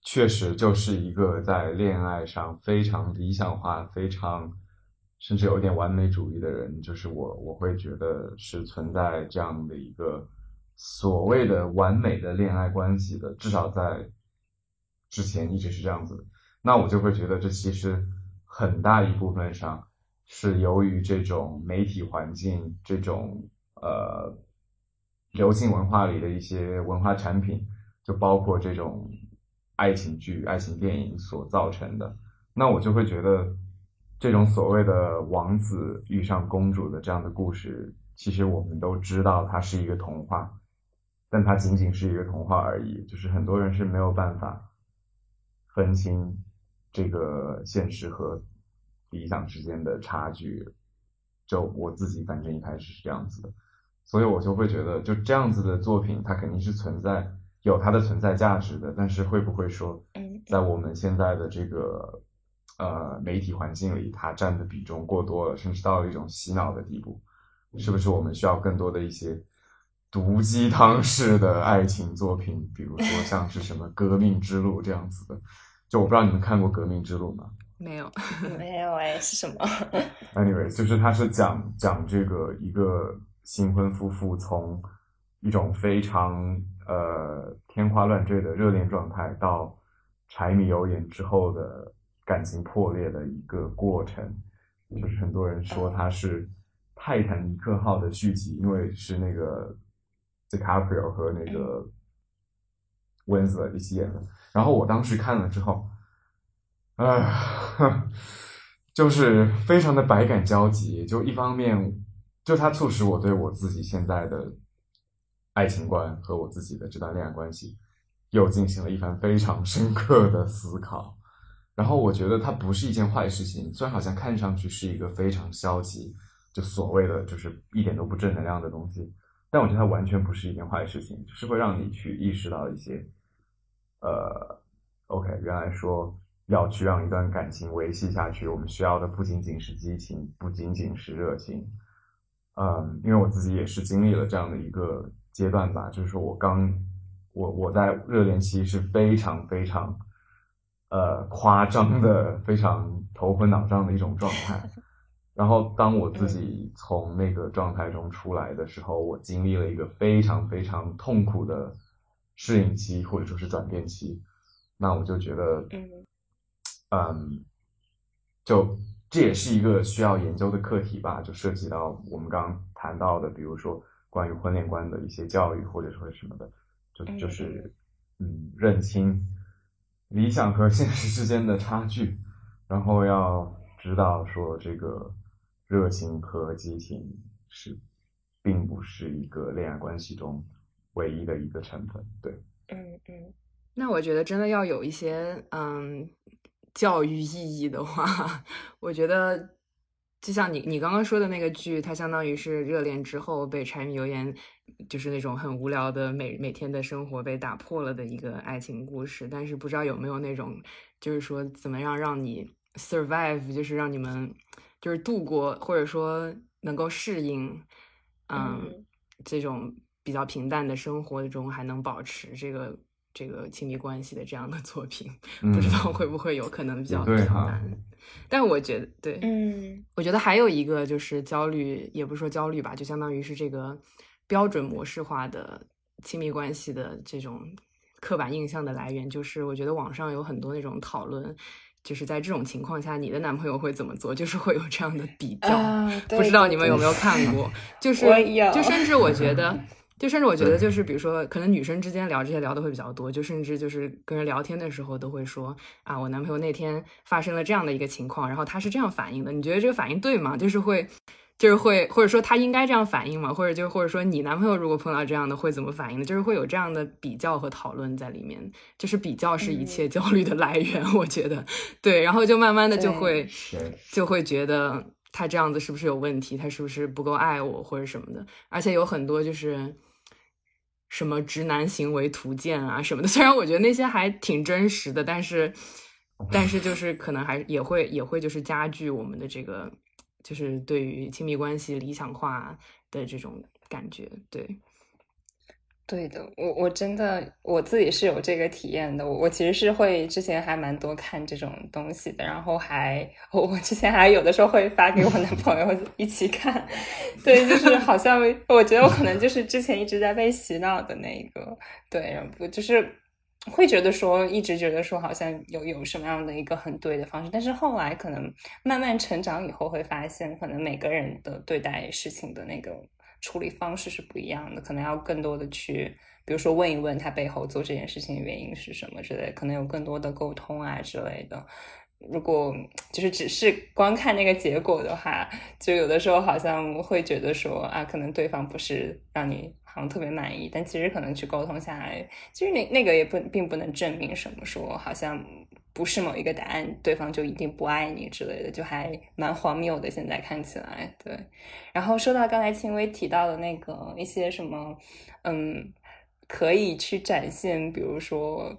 确实就是一个在恋爱上非常理想化、非常甚至有点完美主义的人，就是我我会觉得是存在这样的一个所谓的完美的恋爱关系的，至少在之前一直是这样子。那我就会觉得，这其实很大一部分上是由于这种媒体环境、这种呃流行文化里的一些文化产品，就包括这种爱情剧、爱情电影所造成的。那我就会觉得，这种所谓的王子遇上公主的这样的故事，其实我们都知道它是一个童话，但它仅仅是一个童话而已。就是很多人是没有办法分清。这个现实和理想之间的差距，就我自己反正一开始是这样子的，所以我就会觉得，就这样子的作品，它肯定是存在有它的存在价值的。但是会不会说，在我们现在的这个呃媒体环境里，它占的比重过多了，甚至到了一种洗脑的地步？是不是我们需要更多的一些毒鸡汤式的爱情作品，比如说像是什么《革命之路》这样子的？就我不知道你们看过《革命之路》吗？没有，没有哎，是什么？Anyway，就是他是讲讲这个一个新婚夫妇从一种非常呃天花乱坠的热恋状态到柴米油盐之后的感情破裂的一个过程。就是很多人说他是泰坦尼克号的续集，因为是那个 DiCaprio 和那个温子一起演的。然后我当时看了之后，哎，就是非常的百感交集。就一方面，就它促使我对我自己现在的爱情观和我自己的这段恋爱关系，又进行了一番非常深刻的思考。然后我觉得它不是一件坏事情，虽然好像看上去是一个非常消极，就所谓的就是一点都不正能量的东西，但我觉得它完全不是一件坏事情，就是会让你去意识到一些，呃，OK，原来说要去让一段感情维系下去，我们需要的不仅仅是激情，不仅仅是热情，嗯，因为我自己也是经历了这样的一个阶段吧，就是说我刚我我在热恋期是非常非常。呃，夸张的非常头昏脑胀的一种状态。然后，当我自己从那个状态中出来的时候，我经历了一个非常非常痛苦的适应期，或者说是转变期。那我就觉得，嗯，就这也是一个需要研究的课题吧，就涉及到我们刚刚谈到的，比如说关于婚恋观的一些教育，或者说什么的，就就是嗯，认清。理想和现实之间的差距，然后要知道说这个热情和激情是，并不是一个恋爱关系中唯一的一个成分。对，嗯嗯。那我觉得真的要有一些嗯教育意义的话，我觉得就像你你刚刚说的那个剧，它相当于是热恋之后被柴米油盐。就是那种很无聊的每每天的生活被打破了的一个爱情故事，但是不知道有没有那种，就是说怎么样让你 survive，就是让你们就是度过或者说能够适应，嗯，这种比较平淡的生活中还能保持这个这个亲密关系的这样的作品，不知道会不会有可能比较难。但我觉得对，嗯，我觉得还有一个就是焦虑，也不是说焦虑吧，就相当于是这个。标准模式化的亲密关系的这种刻板印象的来源，就是我觉得网上有很多那种讨论，就是在这种情况下，你的男朋友会怎么做，就是会有这样的比较。不知道你们有没有看过？就是就甚至我觉得，就甚至我觉得，就是比如说，可能女生之间聊这些聊的会比较多，就甚至就是跟人聊天的时候都会说啊，我男朋友那天发生了这样的一个情况，然后他是这样反应的，你觉得这个反应对吗？就是会。就是会，或者说他应该这样反应吗？或者就或者说你男朋友如果碰到这样的会怎么反应呢？就是会有这样的比较和讨论在里面。就是比较是一切焦虑的来源，我觉得对。然后就慢慢的就会就会觉得他这样子是不是有问题？他是不是不够爱我或者什么的？而且有很多就是什么直男行为图鉴啊什么的。虽然我觉得那些还挺真实的，但是但是就是可能还也会也会就是加剧我们的这个。就是对于亲密关系理想化的这种感觉，对，对的，我我真的我自己是有这个体验的。我我其实是会之前还蛮多看这种东西的，然后还我我之前还有的时候会发给我男朋友 一起看。对，就是好像 我觉得我可能就是之前一直在被洗脑的那个，对，然后就是。会觉得说，一直觉得说，好像有有什么样的一个很对的方式，但是后来可能慢慢成长以后，会发现可能每个人的对待事情的那个处理方式是不一样的，可能要更多的去，比如说问一问他背后做这件事情的原因是什么之类，可能有更多的沟通啊之类的。如果就是只是光看那个结果的话，就有的时候好像会觉得说啊，可能对方不是让你好像。特别满意，但其实可能去沟通下来，其实那那个也不并不能证明什么，说好像不是某一个答案，对方就一定不爱你之类的，就还蛮荒谬的。现在看起来，对。然后说到刚才轻微提到的那个一些什么，嗯，可以去展现，比如说，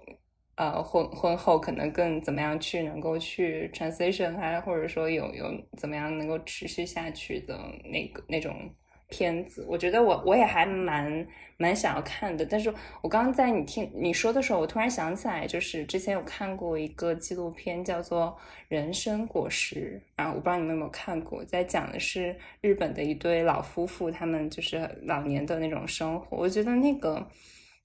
呃，婚婚后可能更怎么样去能够去 transition 啊，或者说有有怎么样能够持续下去的那个那种。片子，我觉得我我也还蛮蛮想要看的，但是我刚刚在你听你说的时候，我突然想起来，就是之前有看过一个纪录片，叫做《人生果实》啊，我不知道你们有没有看过，在讲的是日本的一对老夫妇，他们就是老年的那种生活，我觉得那个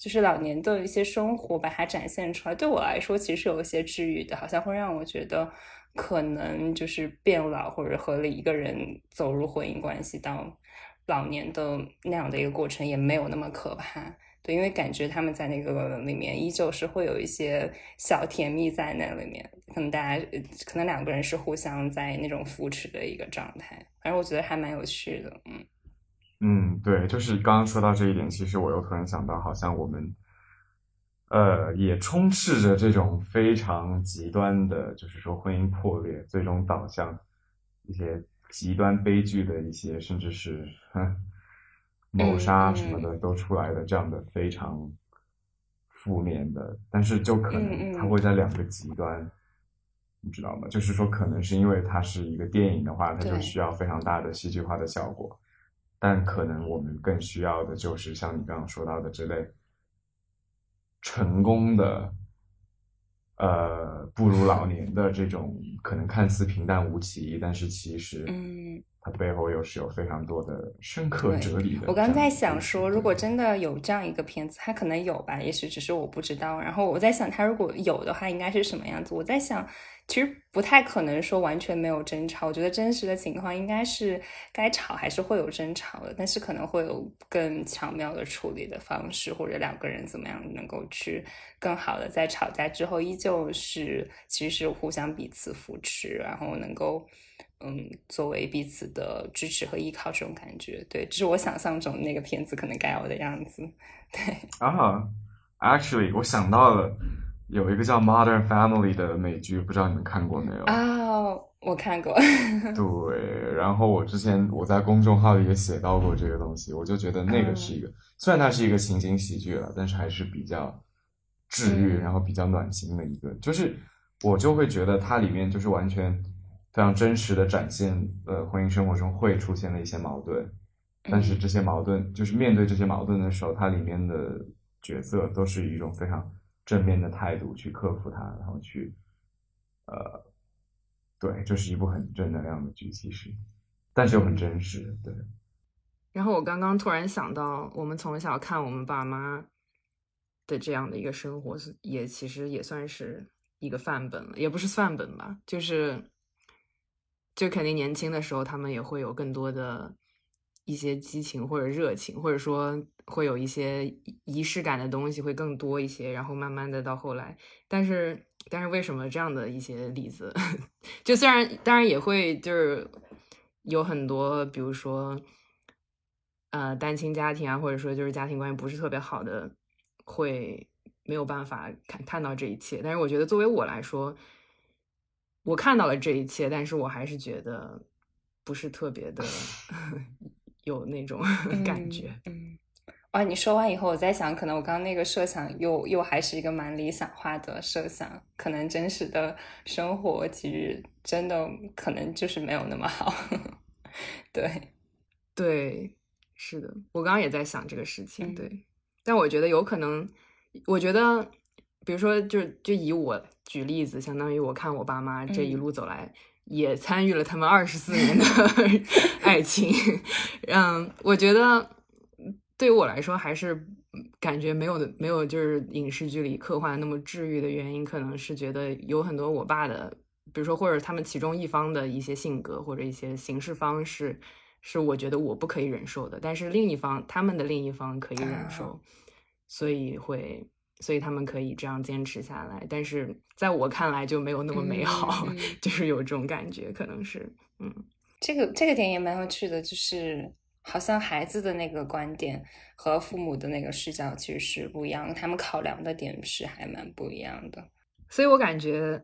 就是老年的一些生活，把它展现出来，对我来说其实有一些治愈的，好像会让我觉得。可能就是变老或者和一个人走入婚姻关系到老年的那样的一个过程也没有那么可怕。对，因为感觉他们在那个里面依旧是会有一些小甜蜜在那里面，可能大家可能两个人是互相在那种扶持的一个状态，反正我觉得还蛮有趣的，嗯嗯，对，就是刚刚说到这一点，其实我又突然想到，好像我们呃也充斥着这种非常极端的，就是说婚姻破裂最终导向一些极端悲剧的一些，甚至是。谋杀什么的都出来的，这样的非常负面的，但是就可能它会在两个极端，你知道吗？就是说，可能是因为它是一个电影的话，它就需要非常大的戏剧化的效果，但可能我们更需要的就是像你刚刚说到的这类成功的，呃，步入老年的这种可能看似平淡无奇，但是其实嗯。它背后又是有非常多的深刻哲理的。我刚在想说，如果真的有这样一个片子，它可能有吧，也许只是我不知道。然后我在想，它如果有的话，应该是什么样子？我在想，其实不太可能说完全没有争吵。我觉得真实的情况应该是该吵还是会有争吵的，但是可能会有更巧妙的处理的方式，或者两个人怎么样能够去更好的在吵架之后，依旧是其实是互相彼此扶持，然后能够。嗯，作为彼此的支持和依靠，这种感觉，对，这是我想象中那个片子可能该有的样子。对啊，Actually，我想到了有一个叫《Modern Family》的美剧，不知道你们看过没有？啊，我看过。对，然后我之前我在公众号里也写到过这个东西，我就觉得那个是一个，虽然它是一个情景喜剧了，但是还是比较治愈，然后比较暖心的一个，就是我就会觉得它里面就是完全。非常真实的展现，呃，婚姻生活中会出现的一些矛盾，但是这些矛盾，就是面对这些矛盾的时候，它里面的角色都是以一种非常正面的态度去克服它，然后去，呃，对，这是一部很正能量的剧，其实，但是又很真实，对。然后我刚刚突然想到，我们从小看我们爸妈的这样的一个生活，也其实也算是一个范本了，也不是范本吧，就是。就肯定年轻的时候，他们也会有更多的一些激情或者热情，或者说会有一些仪式感的东西会更多一些。然后慢慢的到后来，但是但是为什么这样的一些例子，就虽然当然也会就是有很多，比如说呃单亲家庭啊，或者说就是家庭关系不是特别好的，会没有办法看看到这一切。但是我觉得作为我来说。我看到了这一切，但是我还是觉得不是特别的 有那种 感觉。嗯，哇！你说完以后，我在想，可能我刚刚那个设想又又还是一个蛮理想化的设想，可能真实的生活其实真的可能就是没有那么好。对，对，是的，我刚刚也在想这个事情。对，但我觉得有可能，我觉得，比如说，就就以我。举例子，相当于我看我爸妈这一路走来，也参与了他们二十四年的 爱情。嗯，我觉得对于我来说，还是感觉没有的，没有就是影视剧里刻画那么治愈的原因，可能是觉得有很多我爸的，比如说或者他们其中一方的一些性格或者一些行事方式，是我觉得我不可以忍受的，但是另一方他们的另一方可以忍受，所以会。所以他们可以这样坚持下来，但是在我看来就没有那么美好，就是有这种感觉，可能是，嗯，这个这个点也蛮有趣的，就是好像孩子的那个观点和父母的那个视角其实是不一样，他们考量的点是还蛮不一样的。所以我感觉，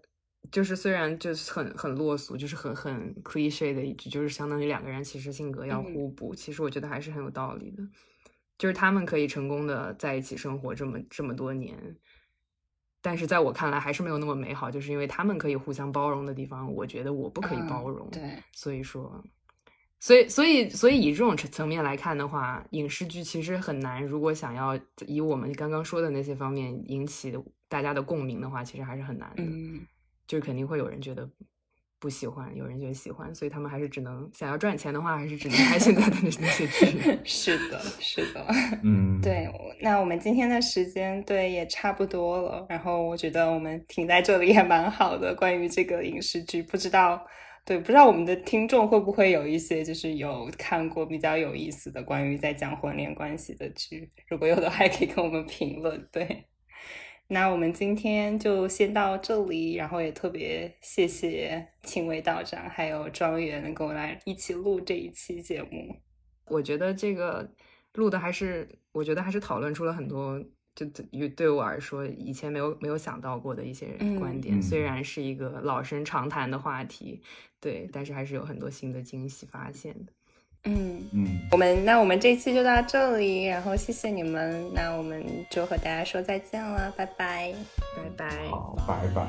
就是虽然就是很很落俗，就是很很 cliche 的一句，就是相当于两个人其实性格要互补，其实我觉得还是很有道理的。就是他们可以成功的在一起生活这么这么多年，但是在我看来还是没有那么美好，就是因为他们可以互相包容的地方，我觉得我不可以包容。对，所以说，所以所以所以以这种层面来看的话，影视剧其实很难。如果想要以我们刚刚说的那些方面引起大家的共鸣的话，其实还是很难的。嗯，就是肯定会有人觉得不喜欢，有人觉得喜欢，所以他们还是只能想要赚钱的话，还是只能拍现在的那那些剧。是的，是的，嗯，对。那我们今天的时间对也差不多了，然后我觉得我们停在这里也蛮好的。关于这个影视剧，不知道对，不知道我们的听众会不会有一些就是有看过比较有意思的关于在讲婚恋关系的剧，如果有的话，可以跟我们评论。对。那我们今天就先到这里，然后也特别谢谢青微道长还有庄园能跟我来一起录这一期节目。我觉得这个录的还是，我觉得还是讨论出了很多，就对对我来说以前没有没有想到过的一些观点。虽然是一个老生常谈的话题，对，但是还是有很多新的惊喜发现的。嗯。嗯，我们那我们这期就到这里，然后谢谢你们，那我们就和大家说再见了，拜拜，拜拜，好，拜拜。